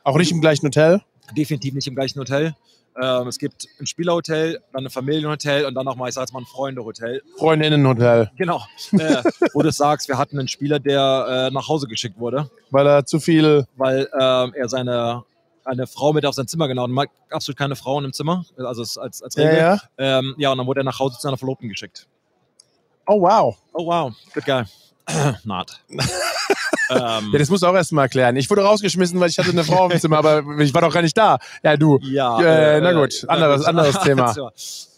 Auch nicht im gleichen Hotel? Definitiv nicht im gleichen Hotel. Ähm, es gibt ein Spielerhotel, dann ein Familienhotel und dann nochmal, ich sag jetzt mal, ein Freundehotel. Freundinnenhotel. Genau. Äh, wo du sagst, wir hatten einen Spieler, der äh, nach Hause geschickt wurde. Weil er zu viel. Weil äh, er seine eine Frau mit auf sein Zimmer genommen. Man absolut keine Frauen im Zimmer, also als, als, als Ja, Regel. ja. Ähm, ja, und dann wurde er nach Hause zu seiner Verlobten geschickt. Oh, wow. Oh wow, good guy. Not. ähm, Ja, das musst du auch erst mal erklären. Ich wurde rausgeschmissen, weil ich hatte eine Frau im Zimmer, aber ich war doch gar nicht da. Ja, du. Ja, Äh, na gut, anderes- anderes Thema.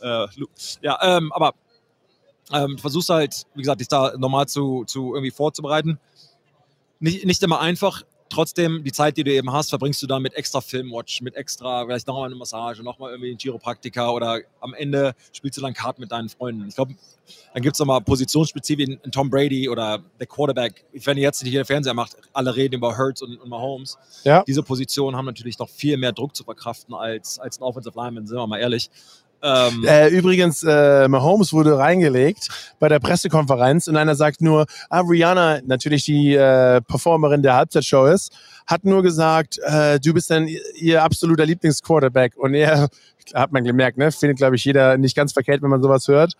Äh, ja, ähm, aber ähm, versuchst halt, wie gesagt, dich da normal zu, zu irgendwie vorzubereiten. Nicht, nicht immer einfach. Trotzdem, die Zeit, die du eben hast, verbringst du dann mit extra Filmwatch, mit extra, vielleicht nochmal eine Massage, nochmal irgendwie ein Chiropraktiker oder am Ende spielst du dann Karten mit deinen Freunden. Ich glaube, dann gibt es nochmal Positionsspezifien in Tom Brady oder der Quarterback. Wenn ihr jetzt hier Fernseher macht, alle reden über Hurts und, und Mahomes. Ja. Diese Positionen haben natürlich noch viel mehr Druck zu verkraften als, als ein Offensive Lineman, sind wir mal ehrlich. Ähm, Äh, übrigens, äh, Mahomes wurde reingelegt bei der Pressekonferenz und einer sagt nur, ah, Rihanna, natürlich die äh, Performerin der Halbzeitshow ist, hat nur gesagt, äh, du bist dann ihr absoluter Lieblingsquarterback. Und er, hat man gemerkt, ne, findet, glaube ich, jeder nicht ganz verkehrt, wenn man sowas hört.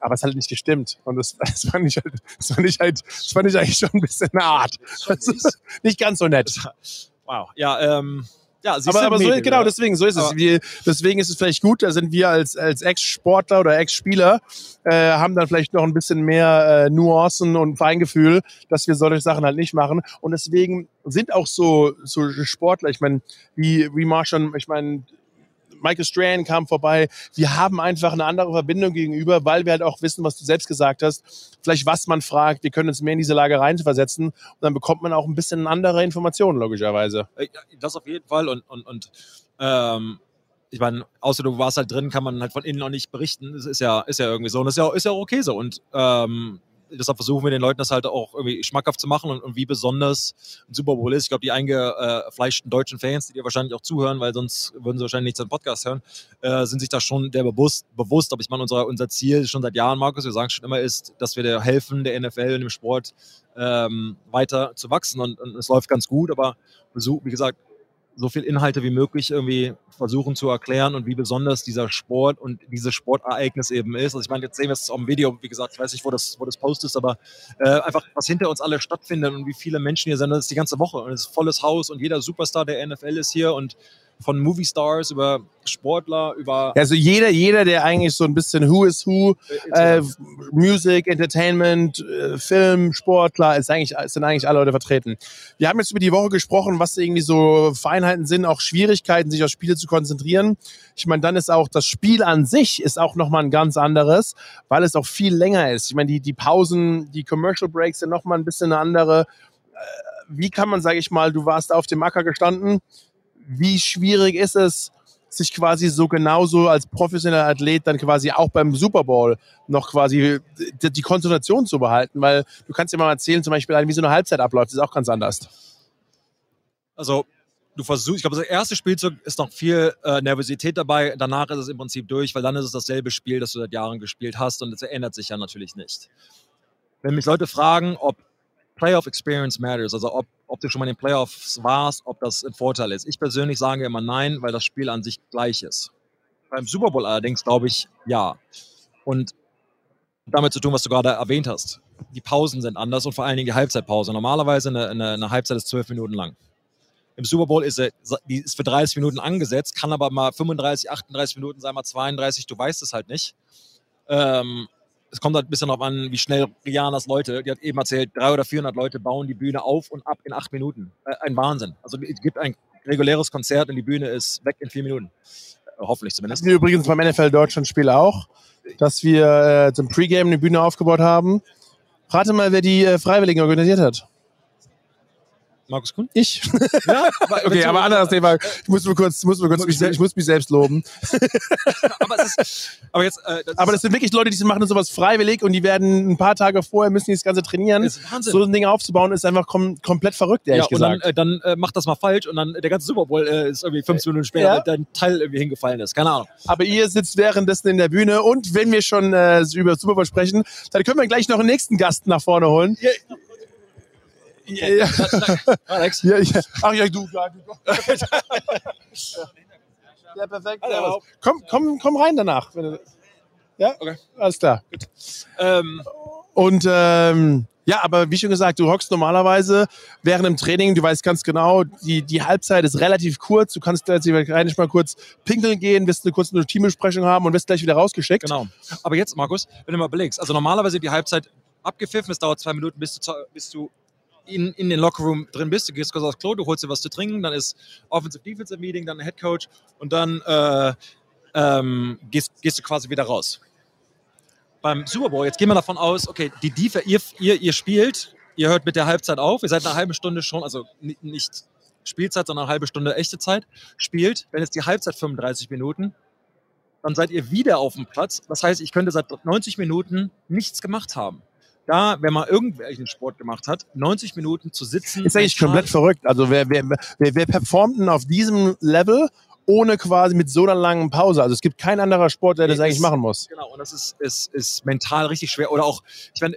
Aber es hat halt nicht gestimmt. Und das, das, fand ich halt, das, fand ich halt, das fand ich eigentlich schon ein bisschen eine Art. Das ist nicht ganz so nett. wow. Ja, ähm, ja, Aber, aber so, Medien, genau, ja. deswegen, so ist es. Wir, deswegen ist es vielleicht gut, da sind wir als, als Ex-Sportler oder Ex-Spieler, äh, haben dann vielleicht noch ein bisschen mehr äh, Nuancen und Feingefühl, dass wir solche Sachen halt nicht machen. Und deswegen sind auch so, so Sportler, ich meine, wie, wie Marshall, ich meine, Michael Strahan kam vorbei. Wir haben einfach eine andere Verbindung gegenüber, weil wir halt auch wissen, was du selbst gesagt hast. Vielleicht was man fragt. Wir können uns mehr in diese Lage reinversetzen und dann bekommt man auch ein bisschen andere Informationen, logischerweise. Äh, Das auf jeden Fall und, und, und ähm, ich meine, außer du warst halt drin, kann man halt von innen noch nicht berichten. Das ist ja, ist ja irgendwie so und das ist ja, ist ja okay so. Und ähm, deshalb versuchen wir den Leuten das halt auch irgendwie schmackhaft zu machen und, und wie besonders ein Super Bowl ist. Ich glaube, die eingefleischten deutschen Fans, die dir wahrscheinlich auch zuhören, weil sonst würden sie wahrscheinlich nicht den Podcast hören, äh, sind sich da schon der bewusst, bewusst. Aber ich meine, unser, unser Ziel schon seit Jahren, Markus, wir sagen schon immer, ist, dass wir der helfen, der NFL und dem Sport ähm, weiter zu wachsen. Und, und es läuft ganz gut, aber wie gesagt, so viel Inhalte wie möglich irgendwie versuchen zu erklären und wie besonders dieser Sport und dieses Sportereignis eben ist. Also ich meine, jetzt sehen wir es auf dem Video, wie gesagt, ich weiß nicht, wo das, wo das Post ist, aber äh, einfach, was hinter uns alle stattfindet und wie viele Menschen hier sind, das ist die ganze Woche und es ist volles Haus und jeder Superstar der NFL ist hier und von Movie Stars über Sportler, über Also jeder, jeder, der eigentlich so ein bisschen Who is Who, äh, Music, Entertainment, äh, Film, Sportler, ist eigentlich, sind eigentlich alle Leute vertreten. Wir haben jetzt über die Woche gesprochen, was irgendwie so Feinheiten sind, auch Schwierigkeiten, sich auf Spiele zu konzentrieren. Ich meine, dann ist auch das Spiel an sich ist auch nochmal ein ganz anderes, weil es auch viel länger ist. Ich meine, die, die Pausen, die Commercial Breaks sind nochmal ein bisschen eine andere. Äh, Wie kann man, sage ich mal, du warst auf dem Acker gestanden, wie schwierig ist es, sich quasi so genauso als professioneller Athlet dann quasi auch beim Super Bowl noch quasi die, Konzentration zu behalten, weil du kannst dir mal erzählen, zum Beispiel, wie so eine Halbzeit abläuft, ist auch ganz anders. also du versuchst, ich glaube, das erste Spielzug ist noch viel äh, Nervosität dabei. Danach ist es im Prinzip durch, weil dann ist es dasselbe Spiel, das du seit Jahren gespielt hast und es ändert sich ja natürlich nicht. Wenn mich Leute fragen, ob Playoff Experience matters, also ob, ob du schon mal in den Playoffs warst, ob das ein Vorteil ist. Ich persönlich sage immer nein, weil das Spiel an sich gleich ist. Beim Super Bowl allerdings glaube ich ja. Und damit zu tun, was du gerade erwähnt hast. Die Pausen sind anders und vor allen Dingen die Halbzeitpause. Normalerweise eine, eine, eine Halbzeit ist zwölf Minuten lang. Im Super Bowl ist, er, die ist für 30 Minuten angesetzt, kann aber mal 35, 38 Minuten sein, mal 32, du weißt es halt nicht. Ähm, es kommt halt ein bisschen darauf an, wie schnell Rianas Leute, die hat eben erzählt, 300 oder 400 Leute bauen die Bühne auf und ab in acht Minuten. Äh, ein Wahnsinn. Also es gibt ein reguläres Konzert und die Bühne ist weg in vier Minuten. Äh, hoffentlich zumindest. hatten wir übrigens beim NFL Deutschland Spiel auch, dass wir äh, zum Pregame eine Bühne aufgebaut haben. Rate mal, wer die äh, Freiwilligen organisiert hat. Markus Kuhn? Ich. Ja, Okay, aber anderes Thema. Ich muss mir kurz, muss mir kurz mich, ich muss mich selbst loben. aber, ist, aber jetzt, äh, das Aber das sind wirklich Leute, die machen sowas freiwillig und die werden ein paar Tage vorher müssen die das Ganze trainieren. ist Wahnsinn. So ein Ding aufzubauen ist einfach kom komplett verrückt, ehrlich ja, und dann, gesagt. äh, dann äh, macht das mal falsch und dann der ganze Super Bowl äh, ist irgendwie 15 Minuten später, Ja. dein Teil irgendwie hingefallen ist. Keine Ahnung. Aber ihr sitzt währenddessen in der Bühne und wenn wir schon äh, über Super Bowl sprechen, dann können wir gleich noch einen nächsten Gast nach vorne holen. Ja, ja, Alex. ja, ja. Ach ja, du. Ja, du. ja perfekt. Hallo. Komm, komm, komm rein danach. Ja, Okay. alles klar. Ähm, Und ähm, Ja, aber wie schon gesagt, du hockst normalerweise während dem Training, du weißt ganz genau, die, die Halbzeit ist relativ kurz, du kannst gleich nicht mal kurz pinkeln gehen, wirst eine kurze Teambesprechung haben und wirst gleich wieder rausgeschickt. Genau. Aber jetzt, Markus, wenn du mal überlegst, also normalerweise die Halbzeit abgepfiffen, es dauert zwei Minuten, bis du, bis du in, in den Lockerroom drin bist, du gehst kurz aufs Klo, du holst dir was zu trinken, dann ist Offensive Defensive Meeting, dann Head Coach und dann äh, ähm, gehst, gehst du quasi wieder raus beim Super Bowl, jetzt gehen wir davon aus, okay, die Defense, ihr, ihr, ihr spielt, ihr hört mit der Halbzeit auf, ihr seid eine halbe Stunde schon, also nicht Spielzeit, sondern eine halbe Stunde echte Zeit, spielt, wenn jetzt die Halbzeit 35 Minuten, dann seid ihr wieder auf dem Platz. Das heißt, ich könnte seit 90 Minuten nichts gemacht haben. Da, wenn man irgendwelchen Sport gemacht hat, 90 Minuten zu sitzen. Ist eigentlich komplett verrückt. Also wer, wer, wer, wer performt denn auf diesem Level ohne quasi mit so einer langen Pause. Also es gibt kein anderer Sport, der das eigentlich machen muss. Genau, und das ist, ist, ist mental richtig schwer. Oder auch, ich meine,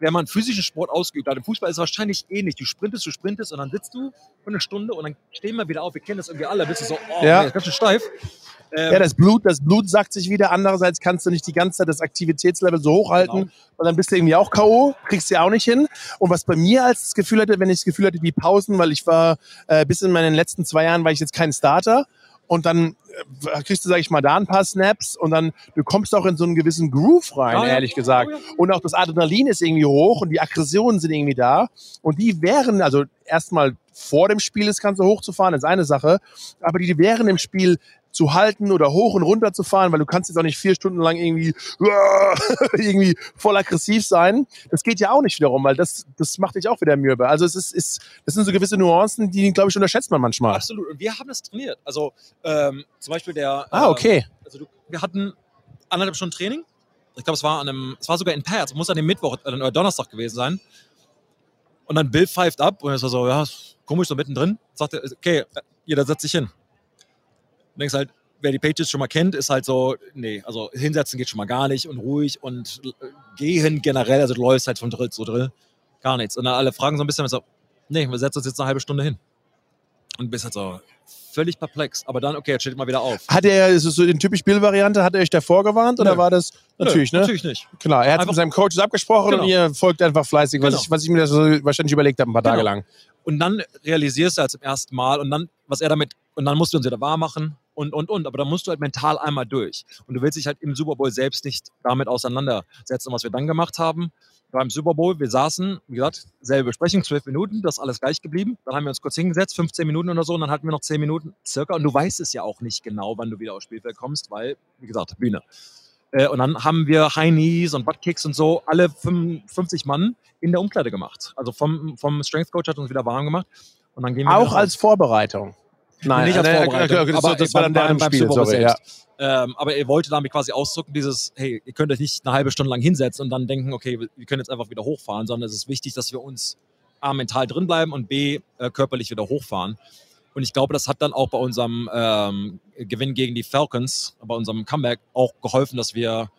wenn man physischen Sport ausgeübt hat, im Fußball ist es wahrscheinlich ähnlich. Du sprintest, du sprintest und dann sitzt du für eine Stunde und dann stehen wir wieder auf. Wir kennen das irgendwie alle. Bist du so, oh, ja. nee, ganz schön steif. Ähm, ja, das Blut, das Blut sagt sich wieder. Andererseits kannst du nicht die ganze Zeit das Aktivitätslevel so hochhalten, genau. weil dann bist du irgendwie auch K.O., kriegst du ja auch nicht hin. Und was bei mir als das Gefühl hatte, wenn ich das Gefühl hatte, die Pausen, weil ich war, äh, bis in meinen letzten zwei Jahren war ich jetzt kein Starter und dann äh, kriegst du, sag ich mal, da ein paar Snaps und dann du kommst auch in so einen gewissen Groove rein, ja, ehrlich gesagt. Oh, ja. Und auch das Adrenalin ist irgendwie hoch und die Aggressionen sind irgendwie da. Und die wären, also erstmal vor dem Spiel das Ganze hochzufahren, ist eine Sache, aber die wären im Spiel zu halten oder hoch und runter zu fahren, weil du kannst jetzt auch nicht vier Stunden lang irgendwie, irgendwie voll aggressiv sein. Das geht ja auch nicht wiederum, weil das, das macht dich auch wieder mürbe. Also es ist, ist, das sind so gewisse Nuancen, die, glaube ich, unterschätzt man manchmal. Absolut. Und wir haben das trainiert. Also ähm, zum Beispiel der. Ah, okay. Ähm, also du, wir hatten anderthalb Stunden Training. Ich glaube, es war an einem, es war sogar in Perth, muss an dem Mittwoch äh, oder Donnerstag gewesen sein. Und dann Bill pfeift ab und es war so, ja, komisch, so mittendrin. Sagt er, okay, jeder setzt sich hin denkst halt, wer die Pages schon mal kennt, ist halt so, nee, also hinsetzen geht schon mal gar nicht und ruhig und äh, gehen generell, also du läufst halt von Drill zu Drill, gar nichts. Und dann alle fragen so ein bisschen so, nee, wir setzen uns jetzt eine halbe Stunde hin. Und bist halt so völlig perplex. Aber dann, okay, jetzt steht mal wieder auf. Hat er, ist es so die typisch Bill-Variante, hat er euch davor gewarnt oder war das natürlich, Nö, ne? Natürlich nicht. Klar, er hat mit seinem Coach abgesprochen genau. und ihr folgt einfach fleißig, genau. was, ich, was ich mir das so wahrscheinlich überlegt habe, ein paar genau. Tage lang. Und dann realisierst du halt zum ersten Mal und dann, was er damit, und dann musst du uns wieder wahr machen und, und, und. Aber da musst du halt mental einmal durch. Und du willst dich halt im Super Bowl selbst nicht damit auseinandersetzen. was wir dann gemacht haben, beim Super Bowl, wir saßen, wie gesagt, selbe Besprechung, zwölf Minuten, das ist alles gleich geblieben. Dann haben wir uns kurz hingesetzt, 15 Minuten oder so, und dann hatten wir noch 10 Minuten circa. Und du weißt es ja auch nicht genau, wann du wieder aufs Spielfeld kommst, weil, wie gesagt, Bühne. Äh, und dann haben wir High Knees und Buttkicks und so, alle 55 Mann in der Umkleide gemacht. Also vom, vom Strength Coach hat uns wieder warm gemacht. Und dann gehen wir auch als Vorbereitung. Nein, nicht als äh, Vorbereitung. Okay, okay, aber das war dann beim, beim Spiel, sorry, ja. Ähm, aber er wollte damit quasi ausdrücken, dieses, hey, ihr könnt euch nicht eine halbe Stunde lang hinsetzen und dann denken, okay, wir können jetzt einfach wieder hochfahren, sondern es ist wichtig, dass wir uns A, mental drin bleiben und B, äh, körperlich wieder hochfahren. Und ich glaube, das hat dann auch bei unserem ähm, Gewinn gegen die Falcons, bei unserem Comeback auch geholfen, dass wir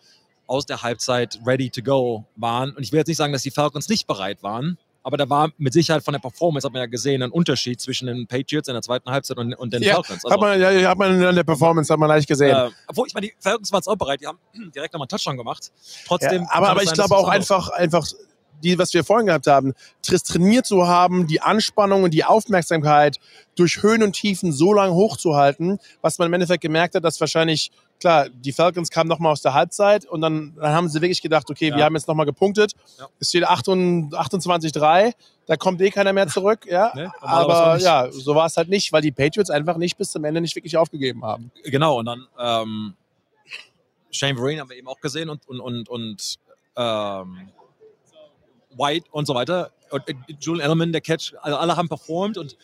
aus der Halbzeit ready to go waren. Und ich will jetzt nicht sagen, dass die Falcons nicht bereit waren, aber da war mit Sicherheit von der Performance, hat man ja gesehen, ein Unterschied zwischen den Patriots in der zweiten Halbzeit und, und den ja, Falcons. Also, hat man, ja, hat man in der Performance, hat man leicht gesehen. Äh, obwohl, ich meine, die Falcons waren es auch bereit, die haben direkt nochmal einen Touchdown gemacht. Trotzdem. Ja, aber, aber ich glaube auch einfach, einfach die, was wir vorhin gehabt haben, trainiert zu haben, die Anspannung und die Aufmerksamkeit durch Höhen und Tiefen so lange hochzuhalten, was man im Endeffekt gemerkt hat, dass wahrscheinlich, klar, die Falcons kamen nochmal aus der Halbzeit und dann, dann haben sie wirklich gedacht, okay, ja. wir haben jetzt nochmal gepunktet. Ja. Es steht 28-3, da kommt eh keiner mehr zurück, ja. Nee, aber ja, so war es halt nicht, weil die Patriots einfach nicht bis zum Ende nicht wirklich aufgegeben haben. Genau, und dann ähm, Shane Vereen haben wir eben auch gesehen und, und, und, und ähm, White und so weiter. Und äh, Julian Edelman, der Catch, also alle haben performt und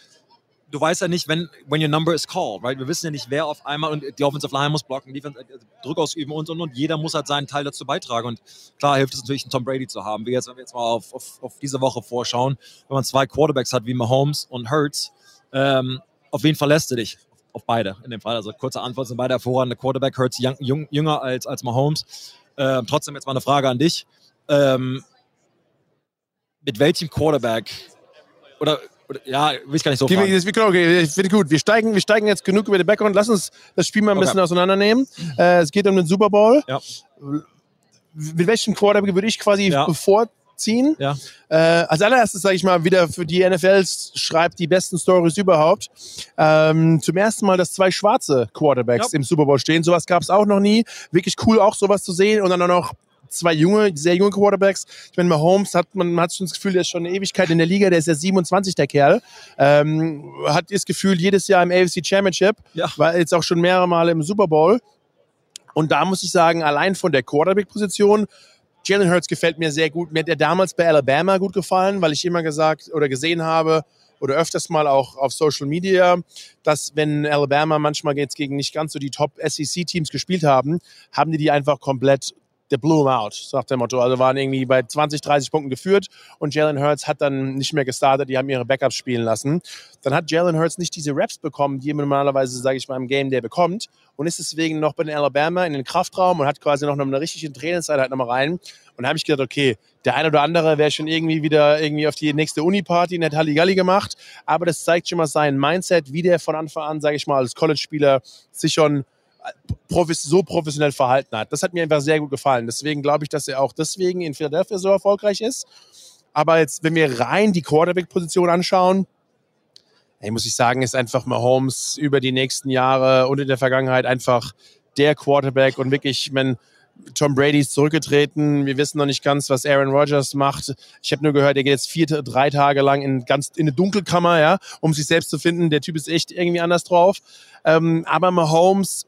du weißt ja nicht, wenn when your number is called, right? Wir wissen ja nicht, wer auf einmal und die Offensive Line muss blocken, Defense, äh, Druck ausüben und und und. Jeder muss halt seinen Teil dazu beitragen. Und klar hilft es natürlich, einen Tom Brady zu haben. Wie jetzt, wenn wir jetzt mal auf, auf, auf diese Woche vorschauen, wenn man zwei Quarterbacks hat wie Mahomes und Hurts, ähm, auf wen verlässt du dich? Auf beide in dem Fall. Also kurze Antwort sind beide hervorragende Quarterback. Hurts jung, jünger als, als Mahomes. Ähm, trotzdem jetzt mal eine Frage an dich. Ähm, mit welchem Quarterback oder, oder ja, will ich gar nicht so fragen. okay, ich finde gut. Wir steigen, wir steigen jetzt genug über den Background. Lass uns das Spiel mal ein okay. bisschen auseinandernehmen. Äh, es geht um den Super Bowl. Ja. Mit welchem Quarterback würde ich quasi ja. bevor ziehen. Ja. Äh, als allererstes sage ich mal wieder für die NFL schreibt die besten Stories überhaupt. Ähm, zum ersten Mal, dass zwei schwarze Quarterbacks Ja. im Super Bowl stehen. Sowas gab es auch noch nie. Wirklich cool, auch sowas zu sehen. Und dann auch noch zwei junge, sehr junge Quarterbacks. Ich meine, Mahomes hat man hat schon das Gefühl, der ist schon eine Ewigkeit in der Liga. Der ist ja 27, der Kerl. Ähm, hat das Gefühl, jedes Jahr im AFC Championship. Ja. War jetzt auch schon mehrere Male im Super Bowl. Und da muss ich sagen, allein von der Quarterback-Position, Jalen Hurts gefällt mir sehr gut. Mir hat er damals bei Alabama gut gefallen, weil ich immer gesagt oder gesehen habe oder öfters mal auch auf Social Media, dass wenn Alabama manchmal jetzt gegen nicht ganz so die Top-SEC-Teams gespielt haben, haben die die einfach komplett der blew him out, sagt der Motto. Also waren irgendwie bei 20, 30 Punkten geführt und Jalen Hurts hat dann nicht mehr gestartet, die haben ihre Backups spielen lassen. Dann hat Jalen Hurts nicht diese Raps bekommen, die er normalerweise, sage ich mal, im Game der bekommt und ist deswegen noch bei den Alabama in den Kraftraum und hat quasi noch eine richtige Trainingseinheit nochmal rein. Und da habe ich gedacht, okay, der eine oder andere wäre schon irgendwie wieder irgendwie auf die nächste Uni-Party und hätte Halligalli gemacht. Aber das zeigt schon mal sein Mindset, wie der von Anfang an, sage ich mal, als College-Spieler sich schon so professionell verhalten hat. Das hat mir einfach sehr gut gefallen. Deswegen glaube ich, dass er auch deswegen in Philadelphia so erfolgreich ist. Aber jetzt, wenn wir rein die Quarterback-Position anschauen, ey, muss ich sagen, ist einfach Mahomes über die nächsten Jahre und in der Vergangenheit einfach der Quarterback und wirklich, wenn Tom Brady ist zurückgetreten. Wir wissen noch nicht ganz, was Aaron Rodgers macht. Ich habe nur gehört, er geht jetzt vier, drei Tage lang in ganz in eine Dunkelkammer, ja, um sich selbst zu finden. Der Typ ist echt irgendwie anders drauf. Ähm, aber Mahomes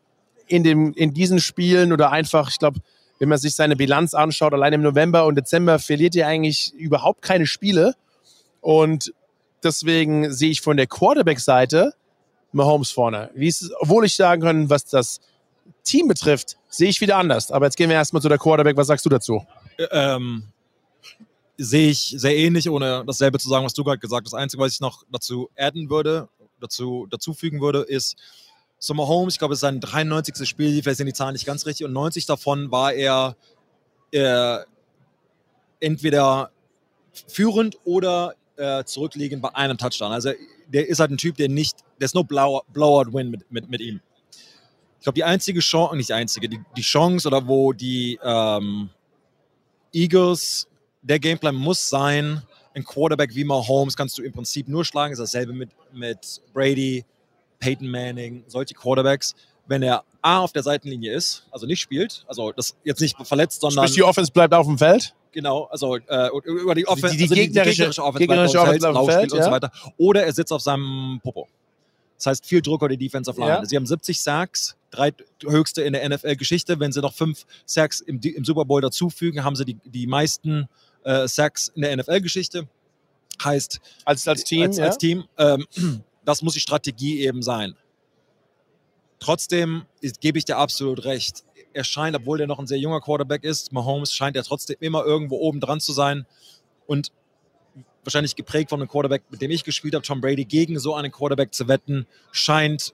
in, dem, in diesen Spielen oder einfach, ich glaube, wenn man sich seine Bilanz anschaut, allein im November und Dezember verliert er eigentlich überhaupt keine Spiele. Und deswegen sehe ich von der Quarterback-Seite Mahomes vorne. Wie es, obwohl ich sagen kann, was das Team betrifft, sehe ich wieder anders. Aber jetzt gehen wir erstmal zu der Quarterback. Was sagst du dazu? ähm, sehe ich sehr ähnlich, ohne dasselbe zu sagen, was du gerade gesagt hast. Das Einzige, was ich noch dazu adden würde, dazu dazufügen würde, ist so Mahomes, ich glaube, es ist sein 93. Spiel, vielleicht sind die Zahlen nicht ganz richtig, und 90 davon war er äh, entweder führend oder äh, zurückliegend bei einem Touchdown. Also der ist halt ein Typ, der nicht, ist no blowout, blowout win mit, mit, mit ihm. Ich glaube, die einzige Chance, nicht die einzige, die, die Chance oder wo die ähm, Eagles, der Gameplan muss sein, ein Quarterback wie Mahomes kannst du im Prinzip nur schlagen. Ist dasselbe mit, mit Brady, Peyton Manning, solche Quarterbacks. Wenn er A auf der Seitenlinie ist, also nicht spielt, also das jetzt nicht verletzt, sondern Sprich, die Offense bleibt auf dem Feld. genau, also äh, über die, Offen Die- die also gegnerische- Offense gegnerische bleibt Offense auf dem Feld, und ja. so weiter. Oder er sitzt auf seinem Popo. Das heißt, viel Druck auf die Defensive Line. Ja. Sie haben 70 Sacks, drei höchste in der NFL-Geschichte. Wenn sie noch fünf Sacks im, im Super Bowl dazufügen, haben sie die, die meisten äh, Sacks in der NFL-Geschichte. Heißt, Als, als Team. als, ja? als Team ähm, das muss die Strategie eben sein. Trotzdem gebe ich dir absolut recht. Er scheint, obwohl der noch ein sehr junger Quarterback ist, Mahomes scheint er trotzdem immer irgendwo oben dran zu sein. Und wahrscheinlich geprägt von einem Quarterback, mit dem ich gespielt habe, Tom Brady, gegen so einen Quarterback zu wetten, scheint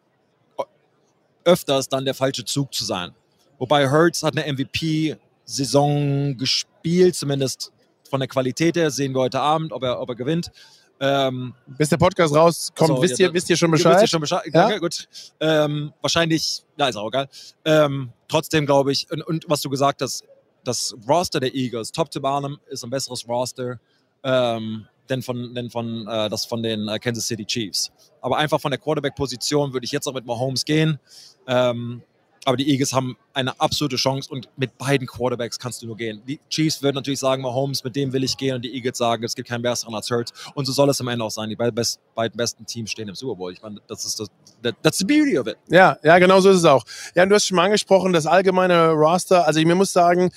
öfters dann der falsche Zug zu sein. Wobei Hurts hat eine MVP-Saison gespielt, zumindest von der Qualität her, sehen wir heute Abend, ob er, ob er gewinnt. Ähm, Bis der Podcast rauskommt, So, wisst, ja, ihr, wisst ihr schon Wisst Bescheid? ihr schon Bescheid? Ja? Danke, gut. Ähm, wahrscheinlich, ja, ist auch egal. Ähm, trotzdem glaube ich, und, und was du gesagt hast, das Roster der Eagles, top to bottom, ist ein besseres Roster ähm, denn von, denn von, äh, das von den äh, Kansas City Chiefs. Aber einfach von der Quarterback-Position würde ich jetzt auch mit Mahomes gehen. Ähm, aber die Eagles haben eine absolute Chance und mit beiden Quarterbacks kannst du nur gehen. Die Chiefs würden natürlich sagen, Mahomes, mit dem will ich gehen und die Eagles sagen, es gibt keinen besseren als Hurts. Und so soll es am Ende auch sein. Die beiden, best, beiden besten Teams stehen im Super Bowl. Ich meine, das ist das, that, that's the beauty of it. Ja, ja, genau so ist es auch. Ja, und du hast schon mal angesprochen, das allgemeine Roster. Also ich mir muss sagen,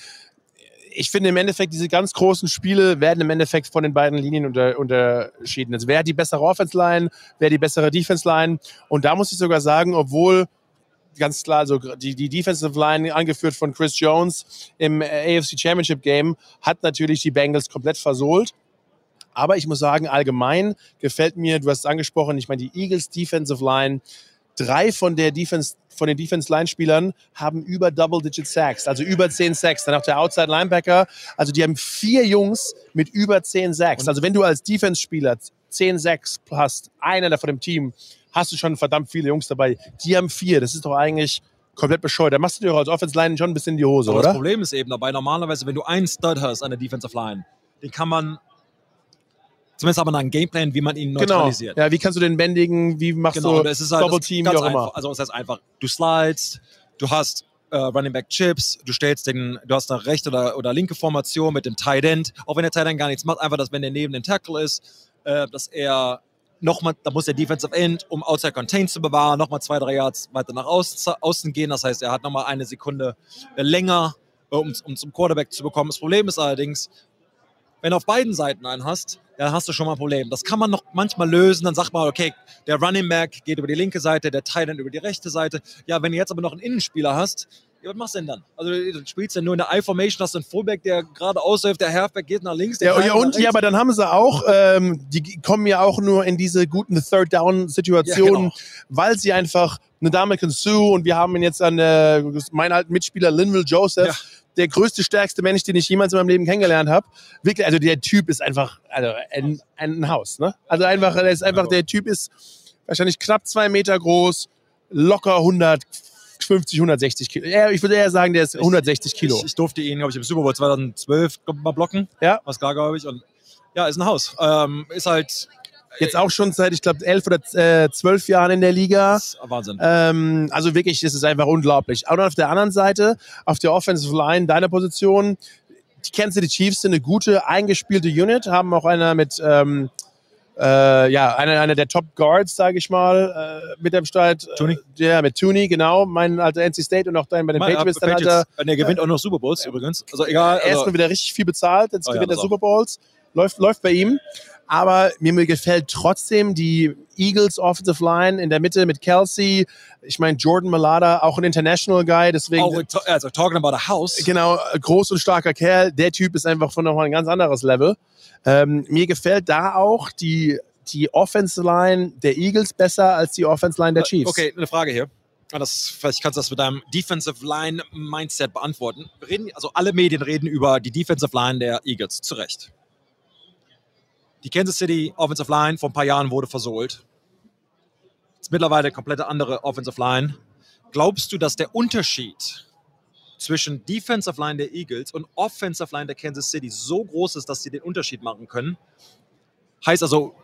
ich finde im Endeffekt, diese ganz großen Spiele werden im Endeffekt von den beiden Linien unter, unterschieden. Also wer hat die bessere Offense-Line, wer die bessere Defense-Line. Und da muss ich sogar sagen, obwohl ganz klar, also die, die Defensive Line, angeführt von Chris Jones im AFC Championship Game, hat natürlich die Bengals komplett versohlt. Aber ich muss sagen, allgemein gefällt mir, du hast es angesprochen, ich meine, die Eagles Defensive Line, drei von der Defense, von den Defense-Line-Spielern haben über Double-Digit Sacks, also über 10 Sacks. Dann auch der Outside-Linebacker, also die haben vier Jungs mit über 10 Sacks. Also wenn du als Defense-Spieler 10 Sacks hast, einer davon im Team, hast du schon verdammt viele Jungs dabei. Die haben vier, das ist doch eigentlich komplett bescheuert. Da machst du dir auch als Offense-Line schon ein bisschen in die Hose, Aber oder? das Problem ist eben dabei, normalerweise, wenn du einen Stud hast an der Defensive Line, den kann man zumindest aber nach einem Gameplan, wie man ihn Genau. neutralisiert. Ja, wie kannst du den bändigen? Wie machst Genau, du es ist halt Double das Team, wie auch immer? einfach. Also es heißt einfach, du slidest, du hast äh, Running Back Chips, du stellst den, du hast eine rechte oder, oder linke Formation mit dem Tight End, auch wenn der Tight End gar nichts macht, einfach, dass wenn der neben dem Tackle ist, äh, dass er nochmal, da muss der Defensive End, um Outside Contain zu bewahren, nochmal zwei, drei Yards weiter nach außen, gehen. Das heißt, er hat nochmal eine Sekunde länger, äh, um, um zum Quarterback zu bekommen. Das Problem ist allerdings, wenn du auf beiden Seiten einen hast, dann hast du schon mal ein Problem. Das kann man noch manchmal lösen. Dann sagt man, okay, der Running Back geht über die linke Seite, der Tight End über die rechte Seite. Ja, wenn du jetzt aber noch einen Innenspieler hast, ja, was machst du denn dann? Also du spielst ja nur in der I-Formation, hast du einen Fullback, der gerade ausläuft, der Halfback geht nach links. Ja, ja, und ja, aber dann haben sie auch, ähm, die kommen ja auch nur in diese guten Third-Down-Situationen, Ja, genau. weil sie einfach eine Dame Sue und wir haben ihn jetzt an äh, meinen alten Mitspieler Linville Joseph, Ja. der größte, stärkste Mensch, den ich jemals in meinem Leben kennengelernt habe. Wirklich, also der Typ ist einfach also ein, ein Haus, ne? Also einfach, der ist einfach, der Typ ist wahrscheinlich knapp zwei Meter groß, locker 150, 160 Kilo. Ja, ich würde eher sagen, der ist 160 Kilo. Ich, ich durfte ihn, glaube ich, im Super Bowl 2012 glaub ich, mal blocken. Ja. Was klar, glaube ich. Und ja, ist ein Haus. Ähm, ist halt Jetzt auch schon seit, ich glaube, elf oder äh, zwölf Jahren in der Liga. Wahnsinn. Ähm, also wirklich, das ist einfach unglaublich. Und auf der anderen Seite, auf der Offensive Line, deiner Position, die Kansas City Chiefs sind eine gute, eingespielte Unit, haben auch einer mit, ähm, äh, ja, einer, einer der Top Guards, sage ich mal, äh, mit dem Start. Tooney? Äh, ja, mit Tooney, genau, mein alter NC State und auch dein bei den Mein- Patriots, äh, dein alter. Und er gewinnt auch noch Super Bowls übrigens. Also egal. Er ist Also, nur wieder richtig viel bezahlt, jetzt Oh ja, gewinnt er das auch. Super Bowls, läuft, läuft bei ihm. Aber mir, mir gefällt trotzdem die Eagles Offensive Line in der Mitte mit Kelsey. Ich meine, Jordan Malada, auch ein International Guy, deswegen. auch, also talking about a house. Genau, groß und starker Kerl. Der Typ ist einfach von nochmal ein ganz anderes Level. Ähm, mir gefällt da auch die, die Offensive Line der Eagles besser als die Offensive Line der Chiefs. Okay, eine Frage hier. Ah, Das, vielleicht kannst du das mit deinem Defensive Line Mindset beantworten. Reden, also alle Medien reden über die Defensive Line der Eagles, zu Recht. Die Kansas City Offensive Line vor ein paar Jahren wurde versohlt. Ist mittlerweile eine komplette andere Offensive Line. Glaubst du, dass der Unterschied zwischen Defensive Line der Eagles und Offensive Line der Kansas City so groß ist, dass sie den Unterschied machen können? Heißt also,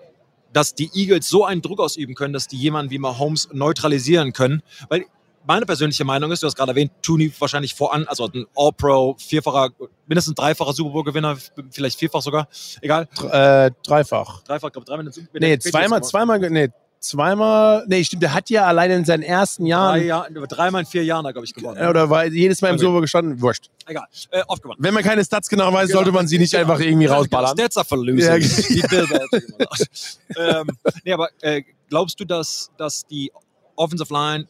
dass die Eagles so einen Druck ausüben können, dass die jemanden wie Mahomes neutralisieren können. Weil meine persönliche Meinung ist, du hast gerade erwähnt, Tooney wahrscheinlich voran, also ein All-Pro, vierfacher, mindestens dreifacher Super Bowl-Gewinner, vielleicht vierfach sogar, egal. Äh, dreifach. Dreifach, glaube dreimal. Super- mit Nee, zweimal, zweimal, nee, zweimal, nee, stimmt, der hat ja allein in seinen ersten Drei Jahren, Jahr, dreimal in vier Jahren, glaube ich, gewonnen. oder war jedes Mal im Okay. Super Bowl gestanden, wurscht. Egal, äh, oft gewonnen. Wenn man keine Stats genau weiß, Genau. sollte man sie nicht Genau. einfach irgendwie Ja, rausballern. Genau, Stats are for losers, Ja, Belichick immer sagt. ähm, nee, aber äh, glaubst du, dass, dass die Offensive Line,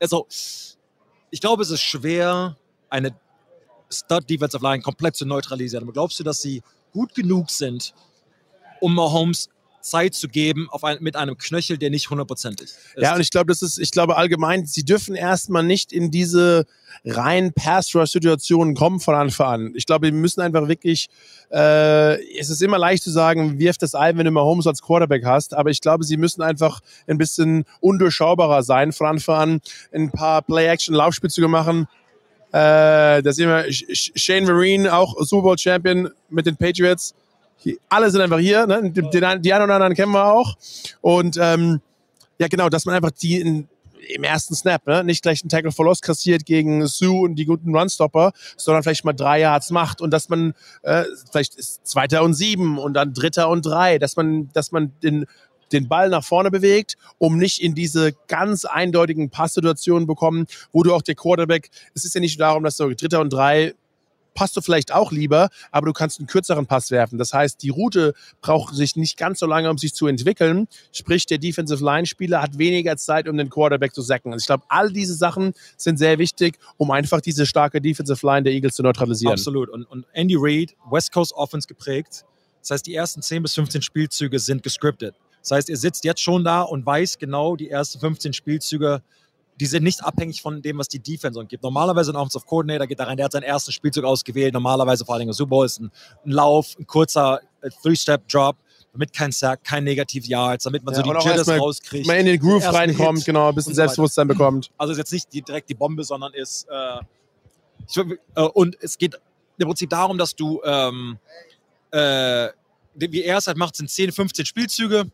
also ich glaube, es ist schwer, eine Stud Defensive Line komplett zu neutralisieren. Aber glaubst du, dass sie gut genug sind, um Mahomes Zeit zu geben auf ein, mit einem Knöchel, der nicht hundertprozentig ist? Ja, und ich glaube, das ist, ich glaube allgemein, sie dürfen erstmal nicht in diese rein Pass-Rush-Situationen kommen von Anfang an. Ich glaube, wir müssen einfach wirklich, äh, es ist immer leicht zu sagen, wirf das ein, wenn du Mahomes als Quarterback hast, aber ich glaube, sie müssen einfach ein bisschen undurchschaubarer sein von Anfang an, ein paar Play-Action-Laufspielzüge machen. Äh, da sehen wir Sh- Sh- Shane Marine, auch Super Bowl-Champion mit den Patriots. Alle sind einfach hier, ne? den, die einen oder anderen kennen wir auch. Und ähm, ja, genau, dass man einfach die in, im ersten Snap, ne, nicht gleich einen Tackle for Loss kassiert gegen Sue und die guten Runstopper, sondern vielleicht mal drei Yards macht und dass man äh, vielleicht ist Zweiter und sieben und dann Dritter und drei, dass man, dass man den den Ball nach vorne bewegt, um nicht in diese ganz eindeutigen Passsituationen bekommen, wo du auch der Quarterback, es ist ja nicht darum, dass du Dritter und drei passt du vielleicht auch lieber, aber du kannst einen kürzeren Pass werfen. Das heißt, die Route braucht sich nicht ganz so lange, um sich zu entwickeln. Sprich, der Defensive Line-Spieler hat weniger Zeit, um den Quarterback zu sacken. Also ich glaube, all diese Sachen sind sehr wichtig, um einfach diese starke Defensive Line der Eagles zu neutralisieren. Absolut. Und, und Andy Reid, West Coast Offense geprägt. Das heißt, die ersten 10 bis 15 Spielzüge sind gescriptet. Das heißt, er sitzt jetzt schon da und weiß genau, die ersten 15 Spielzüge, die sind nicht abhängig von dem, was die Defense gibt. Normalerweise ein Offensive Coordinator geht da rein, der hat seinen ersten Spielzug ausgewählt. Normalerweise vor allem im Super Bowl ist ein, ein Lauf, ein kurzer äh, Three-Step-Drop, damit kein Sack, kein Negativ Yards, damit man Ja, so die Jitters rauskriegt. Mal in den Groove reinkommt, Hit genau, ein bisschen. Selbstbewusstsein bekommt. Also ist jetzt nicht die, direkt die Bombe, sondern ist. Äh, ich, äh, und es geht im Prinzip darum, dass du ähm, äh, wie er es halt macht, sind 10, 15 Spielzüge.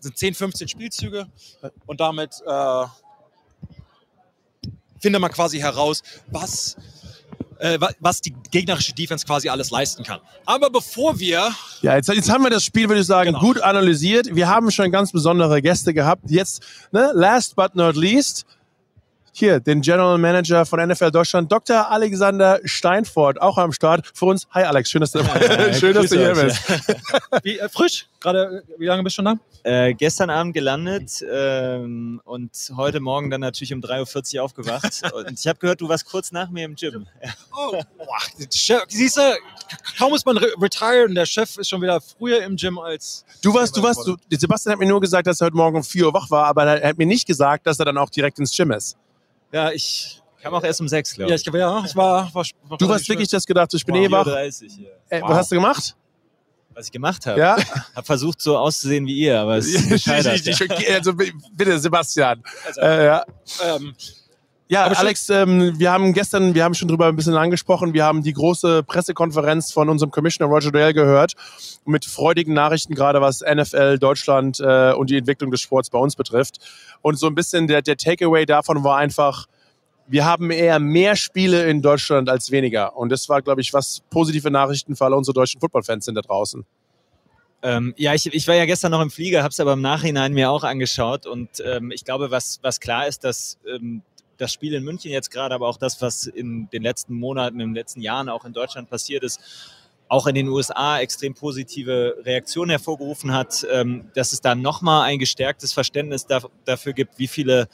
Sind 10, 15 Spielzüge. Und damit findet man quasi heraus, was, äh, was die gegnerische Defense quasi alles leisten kann. Aber bevor wir. Ja, jetzt, jetzt haben wir das Spiel, würde ich sagen, Genau. gut analysiert. Wir haben schon ganz besondere Gäste gehabt. Jetzt, ne, last but not least, hier, den General Manager von NFL Deutschland, Dr. Alexander Steinfort, auch am Start. Für uns, hi Alex, schön, dass du, schön, dass du hier bist. Wie, äh, frisch? Gerade, äh, wie lange bist du schon da? Äh, gestern Abend gelandet ähm, und heute Morgen dann natürlich um 3.40 Uhr aufgewacht. und ich habe gehört, du warst kurz nach mir im Gym. Oh, boah, Chef, siehst du, kaum ist man re retired und der Chef ist schon wieder früher im Gym als. Du warst, du warst, du, Sebastian hat mir nur gesagt, dass er heute Morgen um 4 Uhr wach war, aber er hat mir nicht gesagt, dass er dann auch direkt ins Gym ist. Ja, ich. Kam auch erst um 6, glaube Ja, ich. ich ja, ich war. war, war Du hast wirklich das gedacht, ich bin eh wach. 4.30 Uhr, ja. Äh, Wow. Was hast du gemacht? Was ich gemacht habe. Ja? Habe versucht, so auszusehen wie ihr, aber es ist. Ich- ich- ich- also, bitte, Sebastian. Also, Äh, ja. ähm, Ja, Aber Alex, ähm, wir haben gestern, wir haben schon drüber ein bisschen angesprochen, wir haben die große Pressekonferenz von unserem Commissioner Roger Dale gehört, mit freudigen Nachrichten, gerade was NFL, Deutschland äh, und die Entwicklung des Sports bei uns betrifft. Und so ein bisschen der, der Takeaway davon war einfach, wir haben eher mehr Spiele in Deutschland als weniger. Und das war, glaube ich, was positive Nachrichten für alle unsere deutschen Footballfans sind da draußen. Ähm, ja, ich, ich war ja gestern noch im Flieger, habe es aber im Nachhinein mir auch angeschaut und ähm, ich glaube, was, was klar ist, dass ähm, das Spiel in München jetzt gerade, aber auch das, was in den letzten Monaten, in den letzten Jahren auch in Deutschland passiert ist, auch in den USA extrem positive Reaktionen hervorgerufen hat, ähm, dass es da nochmal ein gestärktes Verständnis da, dafür gibt, wie viele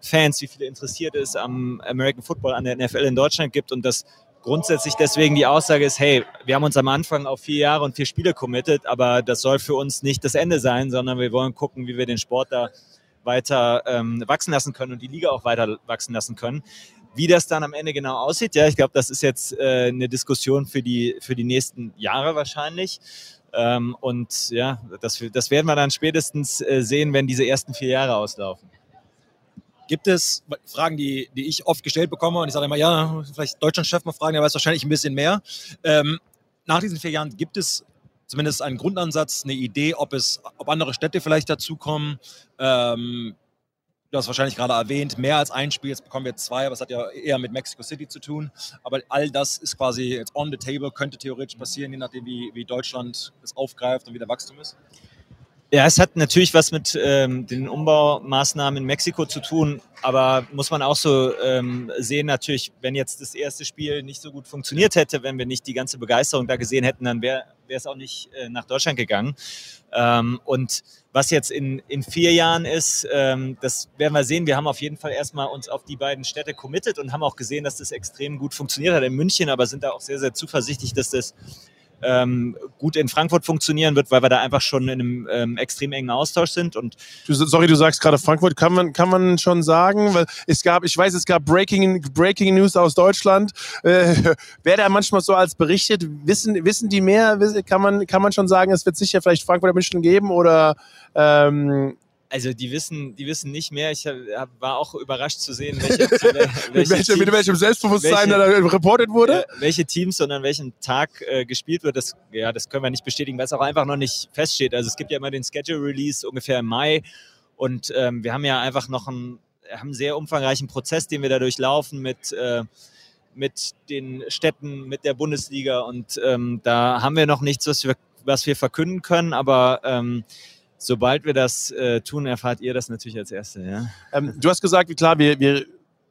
Fans, wie viele Interessierte es am American Football, an der NFL in Deutschland gibt und dass grundsätzlich deswegen die Aussage ist, hey, wir haben uns am Anfang auf vier Jahre und vier Spiele committed, aber das soll für uns nicht das Ende sein, sondern wir wollen gucken, wie wir den Sport da weiter ähm, wachsen lassen können und die Liga auch weiter wachsen lassen können. Wie das dann am Ende genau aussieht, ja, ich glaube, das ist jetzt äh, eine Diskussion für die, für die nächsten Jahre wahrscheinlich. Ähm, und ja, das, das werden wir dann spätestens äh, sehen, wenn diese ersten vier Jahre auslaufen. gibt es Fragen, die, die ich oft gestellt bekomme und ich sage immer, ja, vielleicht Deutschland-Chef mal fragen, der weiß wahrscheinlich ein bisschen mehr. Ähm, nach diesen vier Jahren gibt es zumindest einen Grundansatz, eine Idee, ob es, ob andere Städte vielleicht dazukommen. Ähm, du hast wahrscheinlich gerade erwähnt, mehr als ein Spiel, jetzt bekommen wir zwei, aber es hat ja eher mit Mexico City zu tun. Aber all das ist quasi jetzt on the table, könnte theoretisch passieren, je nachdem, wie, wie Deutschland es aufgreift und wie der Wachstum ist. Ja, es hat natürlich was mit ähm, den Umbaumaßnahmen in Mexiko zu tun, aber muss man auch so ähm, sehen, natürlich, wenn jetzt das erste Spiel nicht so gut funktioniert hätte, wenn wir nicht die ganze Begeisterung da gesehen hätten, dann wäre es auch nicht äh, nach Deutschland gegangen. Ähm, und was jetzt in, in vier Jahren ist, ähm, das werden wir sehen. Wir haben auf jeden Fall erstmal uns auf die beiden Städte committed und haben auch gesehen, dass das extrem gut funktioniert hat in München, aber sind da auch sehr, sehr zuversichtlich, dass das ähm, gut in Frankfurt funktionieren wird, weil wir da einfach schon in einem ähm, extrem engen Austausch sind. Und Du, sorry, du sagst gerade Frankfurt, kann man, kann man schon sagen, weil es gab, ich weiß, es gab Breaking, Breaking News aus Deutschland. Äh, wer da manchmal so als berichtet, wissen, wissen die mehr? Kann man, kann man schon sagen, es wird sicher vielleicht Frankfurt München geben oder ähm, also die wissen, die wissen nicht mehr. Ich hab, war auch überrascht zu sehen, welche, welche, mit, welchem, mit Teams- welchem Selbstbewusstsein welche- da reportet wurde? welche Teams und an welchem Tag äh, gespielt wird, das, ja, das können wir nicht bestätigen, weil es auch einfach noch nicht feststeht. Also es gibt ja immer den Schedule Release ungefähr im Mai und ähm, wir haben ja einfach noch einen, haben einen sehr umfangreichen Prozess, den wir da durchlaufen mit, äh, mit den Städten, mit der Bundesliga und ähm, da haben wir noch nichts, was wir, was wir verkünden können, aber ähm, sobald wir das äh, tun, erfahrt ihr das natürlich als Erste. Ja? Ähm, du hast gesagt, klar, wir, wir,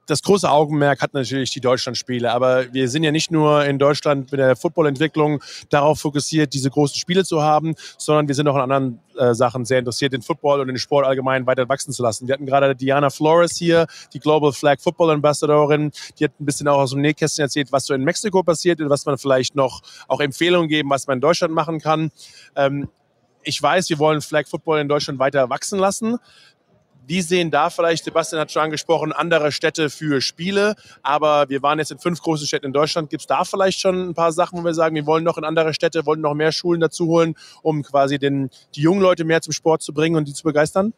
das große Augenmerk hat natürlich die Deutschlandspiele, aber wir sind ja nicht nur in Deutschland mit der Footballentwicklung darauf fokussiert, diese großen Spiele zu haben, sondern wir sind auch an anderen äh, Sachen sehr interessiert, den Football und den Sport allgemein weiter wachsen zu lassen. Wir hatten gerade Diana Flores hier, die Global Flag Football Ambassadorin, die hat ein bisschen auch aus dem Nähkästchen erzählt, was so in Mexiko passiert und was man vielleicht noch auch Empfehlungen geben, was man in Deutschland machen kann. Ähm, ich weiß, wir wollen Flag Football in Deutschland weiter wachsen lassen. Wie sehen da vielleicht, Sebastian hat schon angesprochen, andere Städte für Spiele, aber wir waren jetzt in fünf großen Städten in Deutschland. Gibt es da vielleicht schon ein paar Sachen, wo wir sagen, wir wollen noch in andere Städte, wollen noch mehr Schulen dazu holen, um quasi den, die jungen Leute mehr zum Sport zu bringen und die zu begeistern?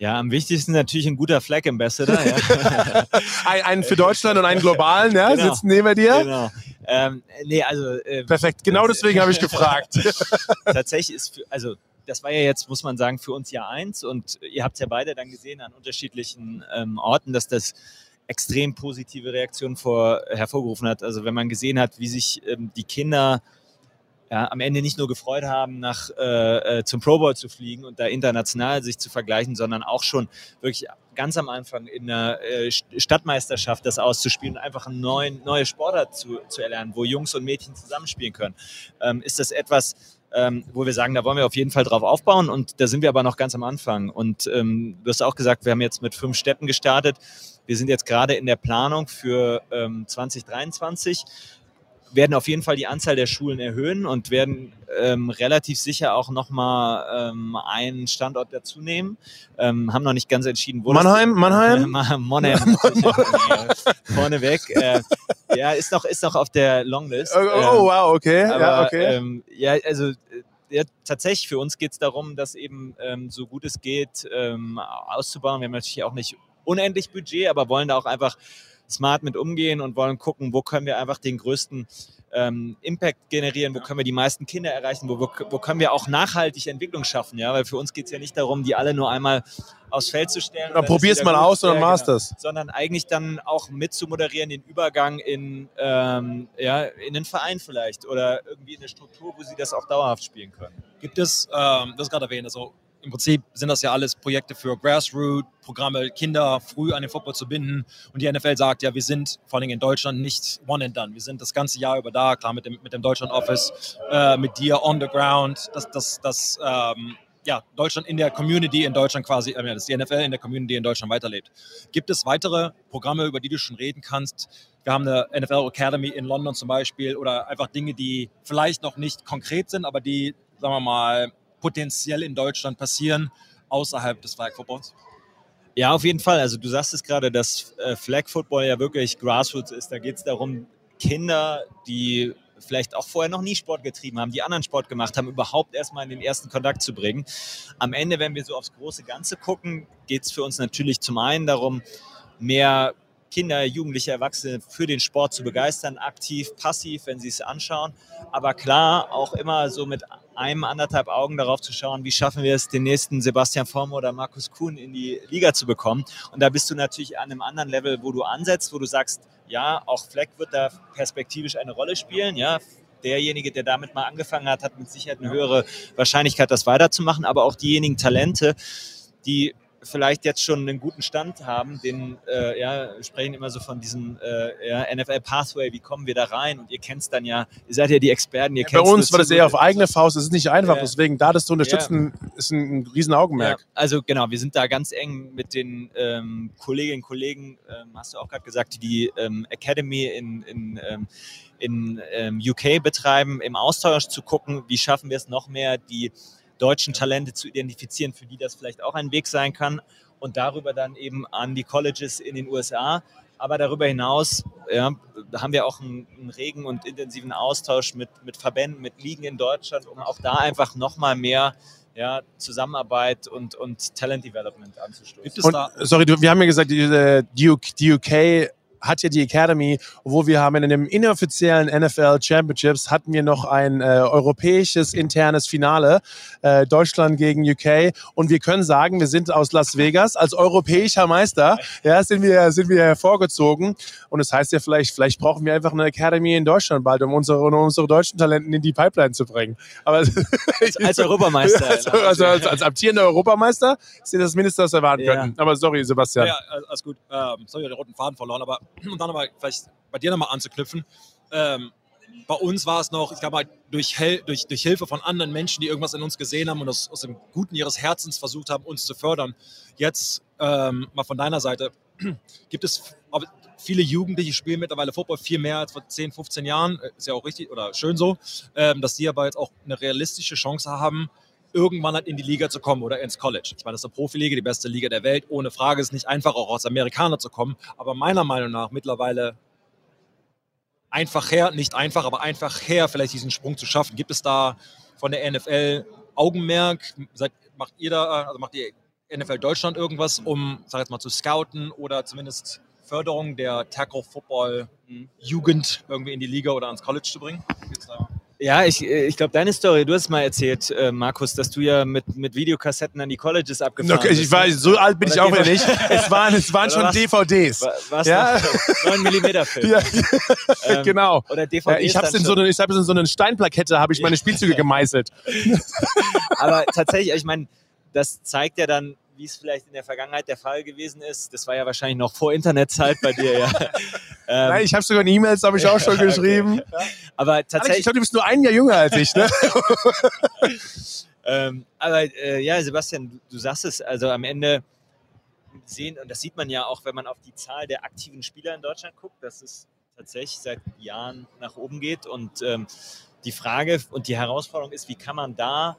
Ja, am wichtigsten natürlich ein guter Flag Ambassador. Ja. ein, einen für Deutschland und einen globalen, ja, Genau. sitzen neben dir. Genau. Ähm, nee, also äh, Perfekt, genau deswegen habe ich gefragt. tatsächlich ist, für, also das war ja jetzt, muss man sagen, für uns Jahr eins und ihr habt ja beide dann gesehen an unterschiedlichen ähm, Orten, dass das extrem positive Reaktionen vor, hervorgerufen hat. Also wenn man gesehen hat, wie sich ähm, die Kinder ja, am Ende nicht nur gefreut haben, nach, äh, äh, zum Pro Bowl zu fliegen und da international sich zu vergleichen, sondern auch schon wirklich ganz am Anfang in der äh, St- Stadtmeisterschaft das auszuspielen und einfach eine neuen, neue Sportart zu, zu erlernen, wo Jungs und Mädchen zusammenspielen können, ähm, ist das etwas, ähm, wo wir sagen, da wollen wir auf jeden Fall drauf aufbauen und da sind wir aber noch ganz am Anfang. Und ähm, du hast auch gesagt, wir haben jetzt mit fünf Städten gestartet. Wir sind jetzt gerade in der Planung für ähm, 2023 werden auf jeden Fall die Anzahl der Schulen erhöhen und werden ähm, relativ sicher auch nochmal ähm, einen Standort dazu nehmen. Ähm, haben noch nicht ganz entschieden, wo Mannheim, das Mannheim? Ma- Mannheim, äh, vorneweg. Äh, ja, ist noch, ist noch auf der Longlist. Oh, Ähm, oh, wow, okay. aber ja, okay. ähm, ja, also äh, ja, tatsächlich für uns geht es darum, das eben ähm, so gut es geht ähm, auszubauen. Wir haben natürlich auch nicht unendlich Budget, aber wollen da auch einfach smart mit umgehen und wollen gucken, wo können wir einfach den größten ähm, Impact generieren, wo können wir die meisten Kinder erreichen, wo, wo, wo können wir auch nachhaltig Entwicklung schaffen, ja, weil für uns geht es ja nicht darum, die alle nur einmal aufs Feld zu stellen. Dann probier's wieder mal aus und dann machst genau du's. sondern eigentlich dann auch mit zu moderieren, den Übergang in, ähm, ja, in den Verein vielleicht oder irgendwie in eine Struktur, wo sie das auch dauerhaft spielen können. Gibt es, ähm, das gerade erwähnt, also im Prinzip sind das ja alles Projekte für Grassroot-Programme, Kinder früh an den Football zu binden. Und die NFL sagt ja, wir sind vor allem in Deutschland nicht one and done. Wir sind das ganze Jahr über da, klar mit dem, mit dem Deutschland-Office, äh, mit dir on the ground, das, das, das ähm, ja, Deutschland in der Community in Deutschland quasi, äh, das ist die NFL in der Community in Deutschland weiterlebt. Gibt es weitere Programme, über die du schon reden kannst? Wir haben eine NFL Academy in London zum Beispiel oder einfach Dinge, die vielleicht noch nicht konkret sind, aber die, sagen wir mal, potenziell in Deutschland passieren, außerhalb des Flag Footballs? Ja, auf jeden Fall. Also du sagst es gerade, dass äh, Flag Football ja wirklich Grassroots ist. Da geht es darum, Kinder, die vielleicht auch vorher noch nie Sport getrieben haben, die anderen Sport gemacht haben, überhaupt erstmal in den ersten Kontakt zu bringen. Am Ende, wenn wir so aufs große Ganze gucken, geht es für uns natürlich zum einen darum, mehr Kinder, Jugendliche, Erwachsene für den Sport zu begeistern, aktiv, passiv, wenn sie es anschauen. Aber klar, auch immer so mit einem, anderthalb Augen darauf zu schauen, wie schaffen wir es, den nächsten Sebastian Form oder Markus Kuhn in die Liga zu bekommen. Und da bist du natürlich an einem anderen Level, wo du ansetzt, wo du sagst, ja, auch Fleck wird da perspektivisch eine Rolle spielen, ja. Derjenige, der damit mal angefangen hat, hat mit Sicherheit eine höhere Wahrscheinlichkeit, das weiterzumachen. Aber auch diejenigen Talente, die vielleicht jetzt schon einen guten Stand haben, den äh, ja, wir sprechen immer so von diesem äh, ja, NFL Pathway, wie kommen wir da rein? Und ihr kennt es dann ja, ihr seid ja die Experten, ihr Bei kennt's uns nur war das eher auf eigene Faust. Es ist nicht einfach, Ja. deswegen da das zu unterstützen, ist ein, ein riesen Augenmerk. Ja, also genau, wir sind da ganz eng mit den ähm, Kolleginnen und Kollegen, ähm, hast du auch gerade gesagt, die die ähm, Academy in, in, ähm, in ähm, UK betreiben, im Austausch zu gucken, wie schaffen wir es noch mehr, die deutschen Talente zu identifizieren, für die das vielleicht auch ein Weg sein kann und darüber dann eben an die Colleges in den USA. Aber darüber hinaus ja, haben wir auch einen, einen regen und intensiven Austausch mit, mit Verbänden, mit Ligen in Deutschland, um auch da einfach nochmal mehr ja, Zusammenarbeit und, und Talent Development anzustoßen. Gibt es Und, da, sorry, wir haben ja gesagt, die, äh, die UK hat ja die Academy, wo wir haben in dem inoffiziellen NFL Championships hatten wir noch ein äh, europäisches internes Finale, äh, Deutschland gegen UK und wir können sagen, wir sind aus Las Vegas als europäischer Meister, ja, sind wir, sind wir hervorgezogen und das heißt ja vielleicht, vielleicht brauchen wir einfach eine Academy in Deutschland bald, um unsere, um unsere deutschen Talenten in die Pipeline zu bringen. Aber als, als Europameister. also, also als, als amtierender Europameister ist das Mindeste, was wir erwarten Ja. könnten. Aber sorry, Sebastian. ja, ja, alles gut, ähm, sorry, den roten Faden verloren, aber um dann aber vielleicht bei dir nochmal anzuknüpfen. Ähm, bei uns war es noch, ich glaube durch, Hel durch, durch Hilfe von anderen Menschen, die irgendwas in uns gesehen haben und aus, aus dem Guten ihres Herzens versucht haben, uns zu fördern. Jetzt ähm, mal von deiner Seite, gibt es viele Jugendliche spielen mittlerweile Football viel mehr als vor 10, 15 Jahren, Äh, ist ja auch richtig oder schön so, ähm, dass die aber jetzt auch eine realistische Chance haben, irgendwann halt in die Liga zu kommen oder ins College. Ich meine, das ist eine Profiliga, die beste Liga der Welt. Ohne Frage ist es nicht einfach, auch als Amerikaner zu kommen. Aber meiner Meinung nach mittlerweile einfach her, nicht einfach, aber einfach her, vielleicht diesen Sprung zu schaffen. Gibt es da von der NFL Augenmerk? Seid, macht ihr da, also macht ihr NFL Deutschland irgendwas, um, sag jetzt mal, zu scouten oder zumindest Förderung der Tackle Football Jugend irgendwie in die Liga oder ans College zu bringen? Gibt's da- Ja, ich, äh, ich glaube, deine Story, du hast mal erzählt, äh, Markus, dass du ja mit, mit Videokassetten an die Colleges abgefahren Okay, bist. ich weiß, so alt bin ich auch wieder nicht. Es waren, es waren schon was? DVDs. Wa- Was Ja. noch? 9 mm Film. Ja, Ähm, genau. Oder Ja, DVDs ich habe dann in so eine, ich in so eine Steinplakette habe ich meine Spielzüge gemeißelt. Aber tatsächlich, ich meine, das zeigt ja dann, wie es vielleicht in der Vergangenheit der Fall gewesen ist. Das war ja wahrscheinlich noch vor Internetzeit bei dir, ja. ähm, Nein, ich habe sogar E-Mails habe ich auch schon Okay. geschrieben. aber Alex, ich tatsächlich, glaube, du bist nur ein Jahr jünger als ich, ne? ähm, aber äh, ja, Sebastian, du, du sagst es, also am Ende sehen, und das sieht man ja auch, wenn man auf die Zahl der aktiven Spieler in Deutschland guckt, dass es tatsächlich seit Jahren nach oben geht. Und ähm, die Frage und die Herausforderung ist, wie kann man da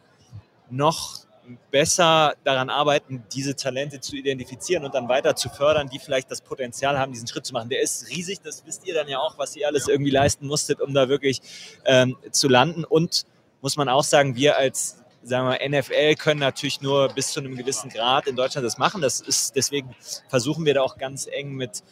noch besser daran arbeiten, diese Talente zu identifizieren und dann weiter zu fördern, die vielleicht das Potenzial haben, diesen Schritt zu machen. Der ist riesig, das wisst ihr dann ja auch, was ihr alles irgendwie leisten musstet, um da wirklich ähm, zu landen. Und muss man auch sagen, wir als sagen wir, NFL können natürlich nur bis zu einem gewissen Grad in Deutschland das machen. Das ist, deswegen versuchen wir da auch ganz eng mit,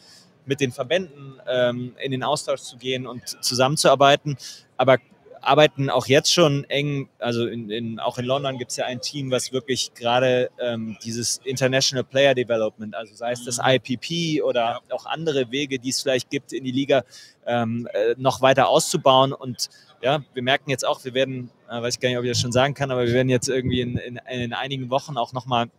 mit den Verbänden ähm, in den Austausch zu gehen und zusammenzuarbeiten. Aber arbeiten auch jetzt schon eng, also in, in, auch in London gibt es ja ein Team, was wirklich gerade ähm, dieses International Player Development, also sei es das IPP oder auch andere Wege, die es vielleicht gibt in die Liga, ähm, äh, noch weiter auszubauen. Und ja, wir merken jetzt auch, wir werden, äh, weiß ich gar nicht, ob ich das schon sagen kann, aber wir werden jetzt irgendwie in, in, in einigen Wochen auch nochmal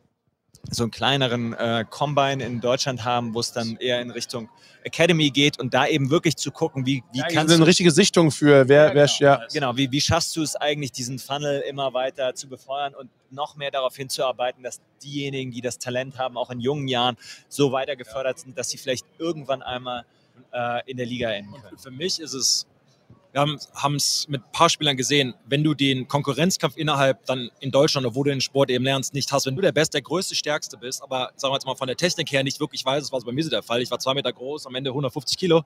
so einen kleineren äh, Combine in Deutschland haben, wo es dann eher in Richtung Academy geht und da eben wirklich zu gucken, wie, wie Ja, kannst eine du richtige Sichtung für wer, wer ja. Genau, wie, wie schaffst du es eigentlich, diesen Funnel immer weiter zu befeuern und noch mehr darauf hinzuarbeiten, dass diejenigen, die das Talent haben, auch in jungen Jahren so weiter gefördert sind, dass sie vielleicht irgendwann einmal äh, in der Liga enden können. Und für mich ist es, wir haben es mit ein paar Spielern gesehen, wenn du den Konkurrenzkampf innerhalb dann in Deutschland, obwohl du den Sport eben lernst, nicht hast, wenn du der Beste, der Größte, Stärkste bist, aber sagen wir jetzt mal von der Technik her nicht wirklich weiß, das war so bei mir so der Fall, ich war zwei Meter groß, am Ende 150 Kilo,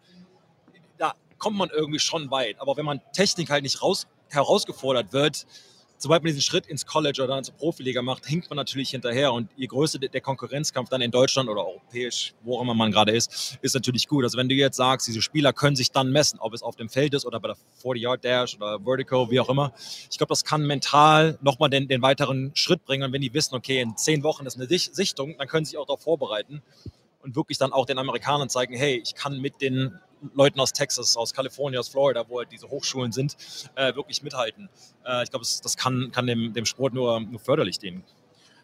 da kommt man irgendwie schon weit. Aber wenn man Technik halt nicht raus, herausgefordert wird, sobald man diesen Schritt ins College oder zur Profiliga macht, hinkt man natürlich hinterher. Und je größer der Konkurrenzkampf dann in Deutschland oder europäisch, wo auch immer man gerade ist, ist natürlich gut. Also wenn du jetzt sagst, diese Spieler können sich dann messen, ob es auf dem Feld ist oder bei der 40-Yard-Dash oder Vertical, wie auch immer. Ich glaube, das kann mental nochmal den, den weiteren Schritt bringen. Und wenn die wissen, okay, in zehn Wochen ist eine Sichtung, dann können sie sich auch darauf vorbereiten und wirklich dann auch den Amerikanern zeigen, hey, ich kann mit den Leuten aus Texas, aus Kalifornien, aus Florida, wo halt diese Hochschulen sind, äh, wirklich mithalten. Äh, ich glaube, das, das, kann, kann dem, dem Sport nur, nur förderlich dienen.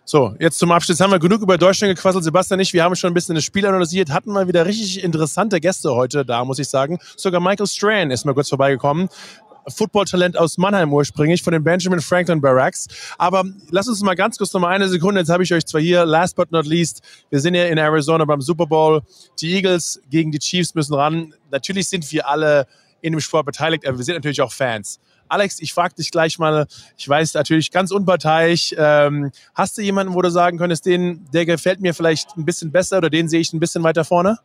So, jetzt zum Abschluss haben wir genug über Deutschland gequasselt. Sebastian und ich, wir haben schon ein bisschen das Spiel analysiert, hatten mal wieder richtig interessante Gäste heute da, muss ich sagen. Sogar Michael Strahan ist mal kurz vorbeigekommen. Football-Talent aus Mannheim ursprünglich, von den Benjamin Franklin Barracks. Aber lass uns mal ganz kurz noch mal eine Sekunde, jetzt habe ich euch zwar hier, last but not least, wir sind ja in Arizona beim Super Bowl. Die Eagles gegen die Chiefs müssen ran. Natürlich sind wir alle in dem Sport beteiligt, aber wir sind natürlich auch Fans. Alex, ich frage dich gleich mal, ich weiß natürlich ganz unparteiisch, ähm, hast du jemanden, wo du sagen könntest, den, der gefällt mir vielleicht ein bisschen besser oder den sehe ich ein bisschen weiter vorne?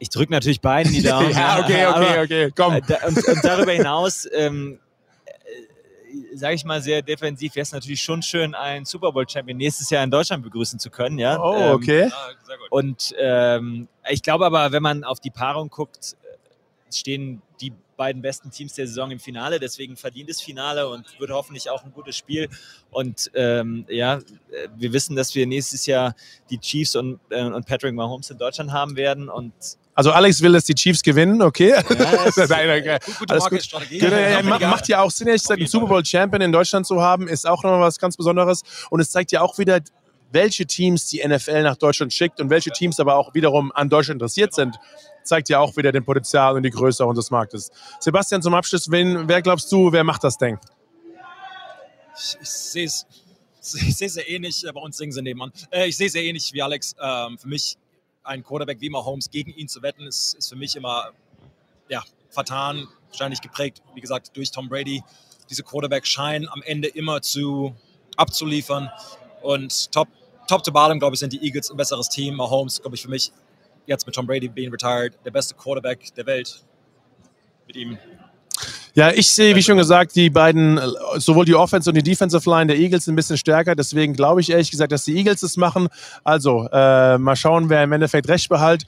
Ich drücke natürlich beiden die Daumen. ja, okay, okay, okay, komm. Äh, da, und, und, darüber hinaus, ähm, äh, sage ich mal sehr defensiv, wäre es natürlich schon schön, einen Super Bowl-Champion nächstes Jahr in Deutschland begrüßen zu können. Ja? Oh, okay. Ja, sehr gut. Und ähm, ich glaube aber, wenn man auf die Paarung guckt, äh, stehen die beiden besten Teams der Saison im Finale, deswegen verdientes Finale und wird hoffentlich auch ein gutes Spiel. Und ähm, ja, wir wissen, dass wir nächstes Jahr die Chiefs und, äh, und Patrick Mahomes in Deutschland haben werden und also Alex will, dass die Chiefs gewinnen, okay? Ja, es, Nein, okay. Gute Alles gut. Marketingstrategie. Genau, ja, macht ja auch Sinn, ehrlich gesagt, einen Super Bowl Champion in Deutschland zu haben, ist auch nochmal was ganz Besonderes. Und es zeigt ja auch wieder, welche Teams die NFL nach Deutschland schickt und welche Teams aber auch wiederum an Deutschland interessiert sind. Zeigt ja auch wieder den Potenzial und die Größe unseres Marktes. Sebastian, zum Abschluss, wen, wer glaubst du, wer macht das Ding? Ich, ich sehe es ich sehe es sehr ähnlich, äh, bei uns singen sie nebenan. Äh, ich sehe es sehr ähnlich wie Alex. Ähm, für mich ein Quarterback wie Mahomes gegen ihn zu wetten, ist, ist für mich immer ja, vertan, wahrscheinlich geprägt, wie gesagt, durch Tom Brady. Diese Quarterbacks scheinen am Ende immer zu abzuliefern. Und top, top to bottom, glaube ich, sind die Eagles ein besseres Team. Mahomes, glaube ich, für mich jetzt mit Tom Brady being retired, der beste Quarterback der Welt. Mit ihm. Ja, ich sehe, wie schon gesagt, die beiden, sowohl die Offense und die Defensive Line der Eagles ein bisschen stärker. Deswegen glaube ich ehrlich gesagt, dass die Eagles es machen. Also äh, mal schauen, wer im Endeffekt recht behält.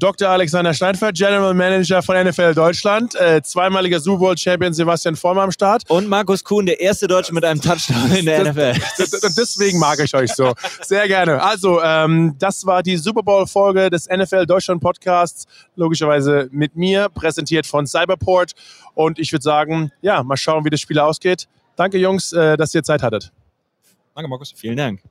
Dr. Alexander Steinfeld, General Manager von NFL Deutschland, äh, zweimaliger Super Bowl Champion Sebastian Vorm am Start. Und Markus Kuhn, der erste Deutsche mit einem Touchdown in der NFL. Und deswegen mag ich euch so. Sehr gerne. Also, ähm, das war die Super Bowl-Folge des NFL Deutschland Podcasts. Logischerweise mit mir, präsentiert von Cyberport. Und ich würde sagen, ja, mal schauen, wie das Spiel ausgeht. Danke, Jungs, äh, dass ihr Zeit hattet. Danke, Markus. Vielen Dank.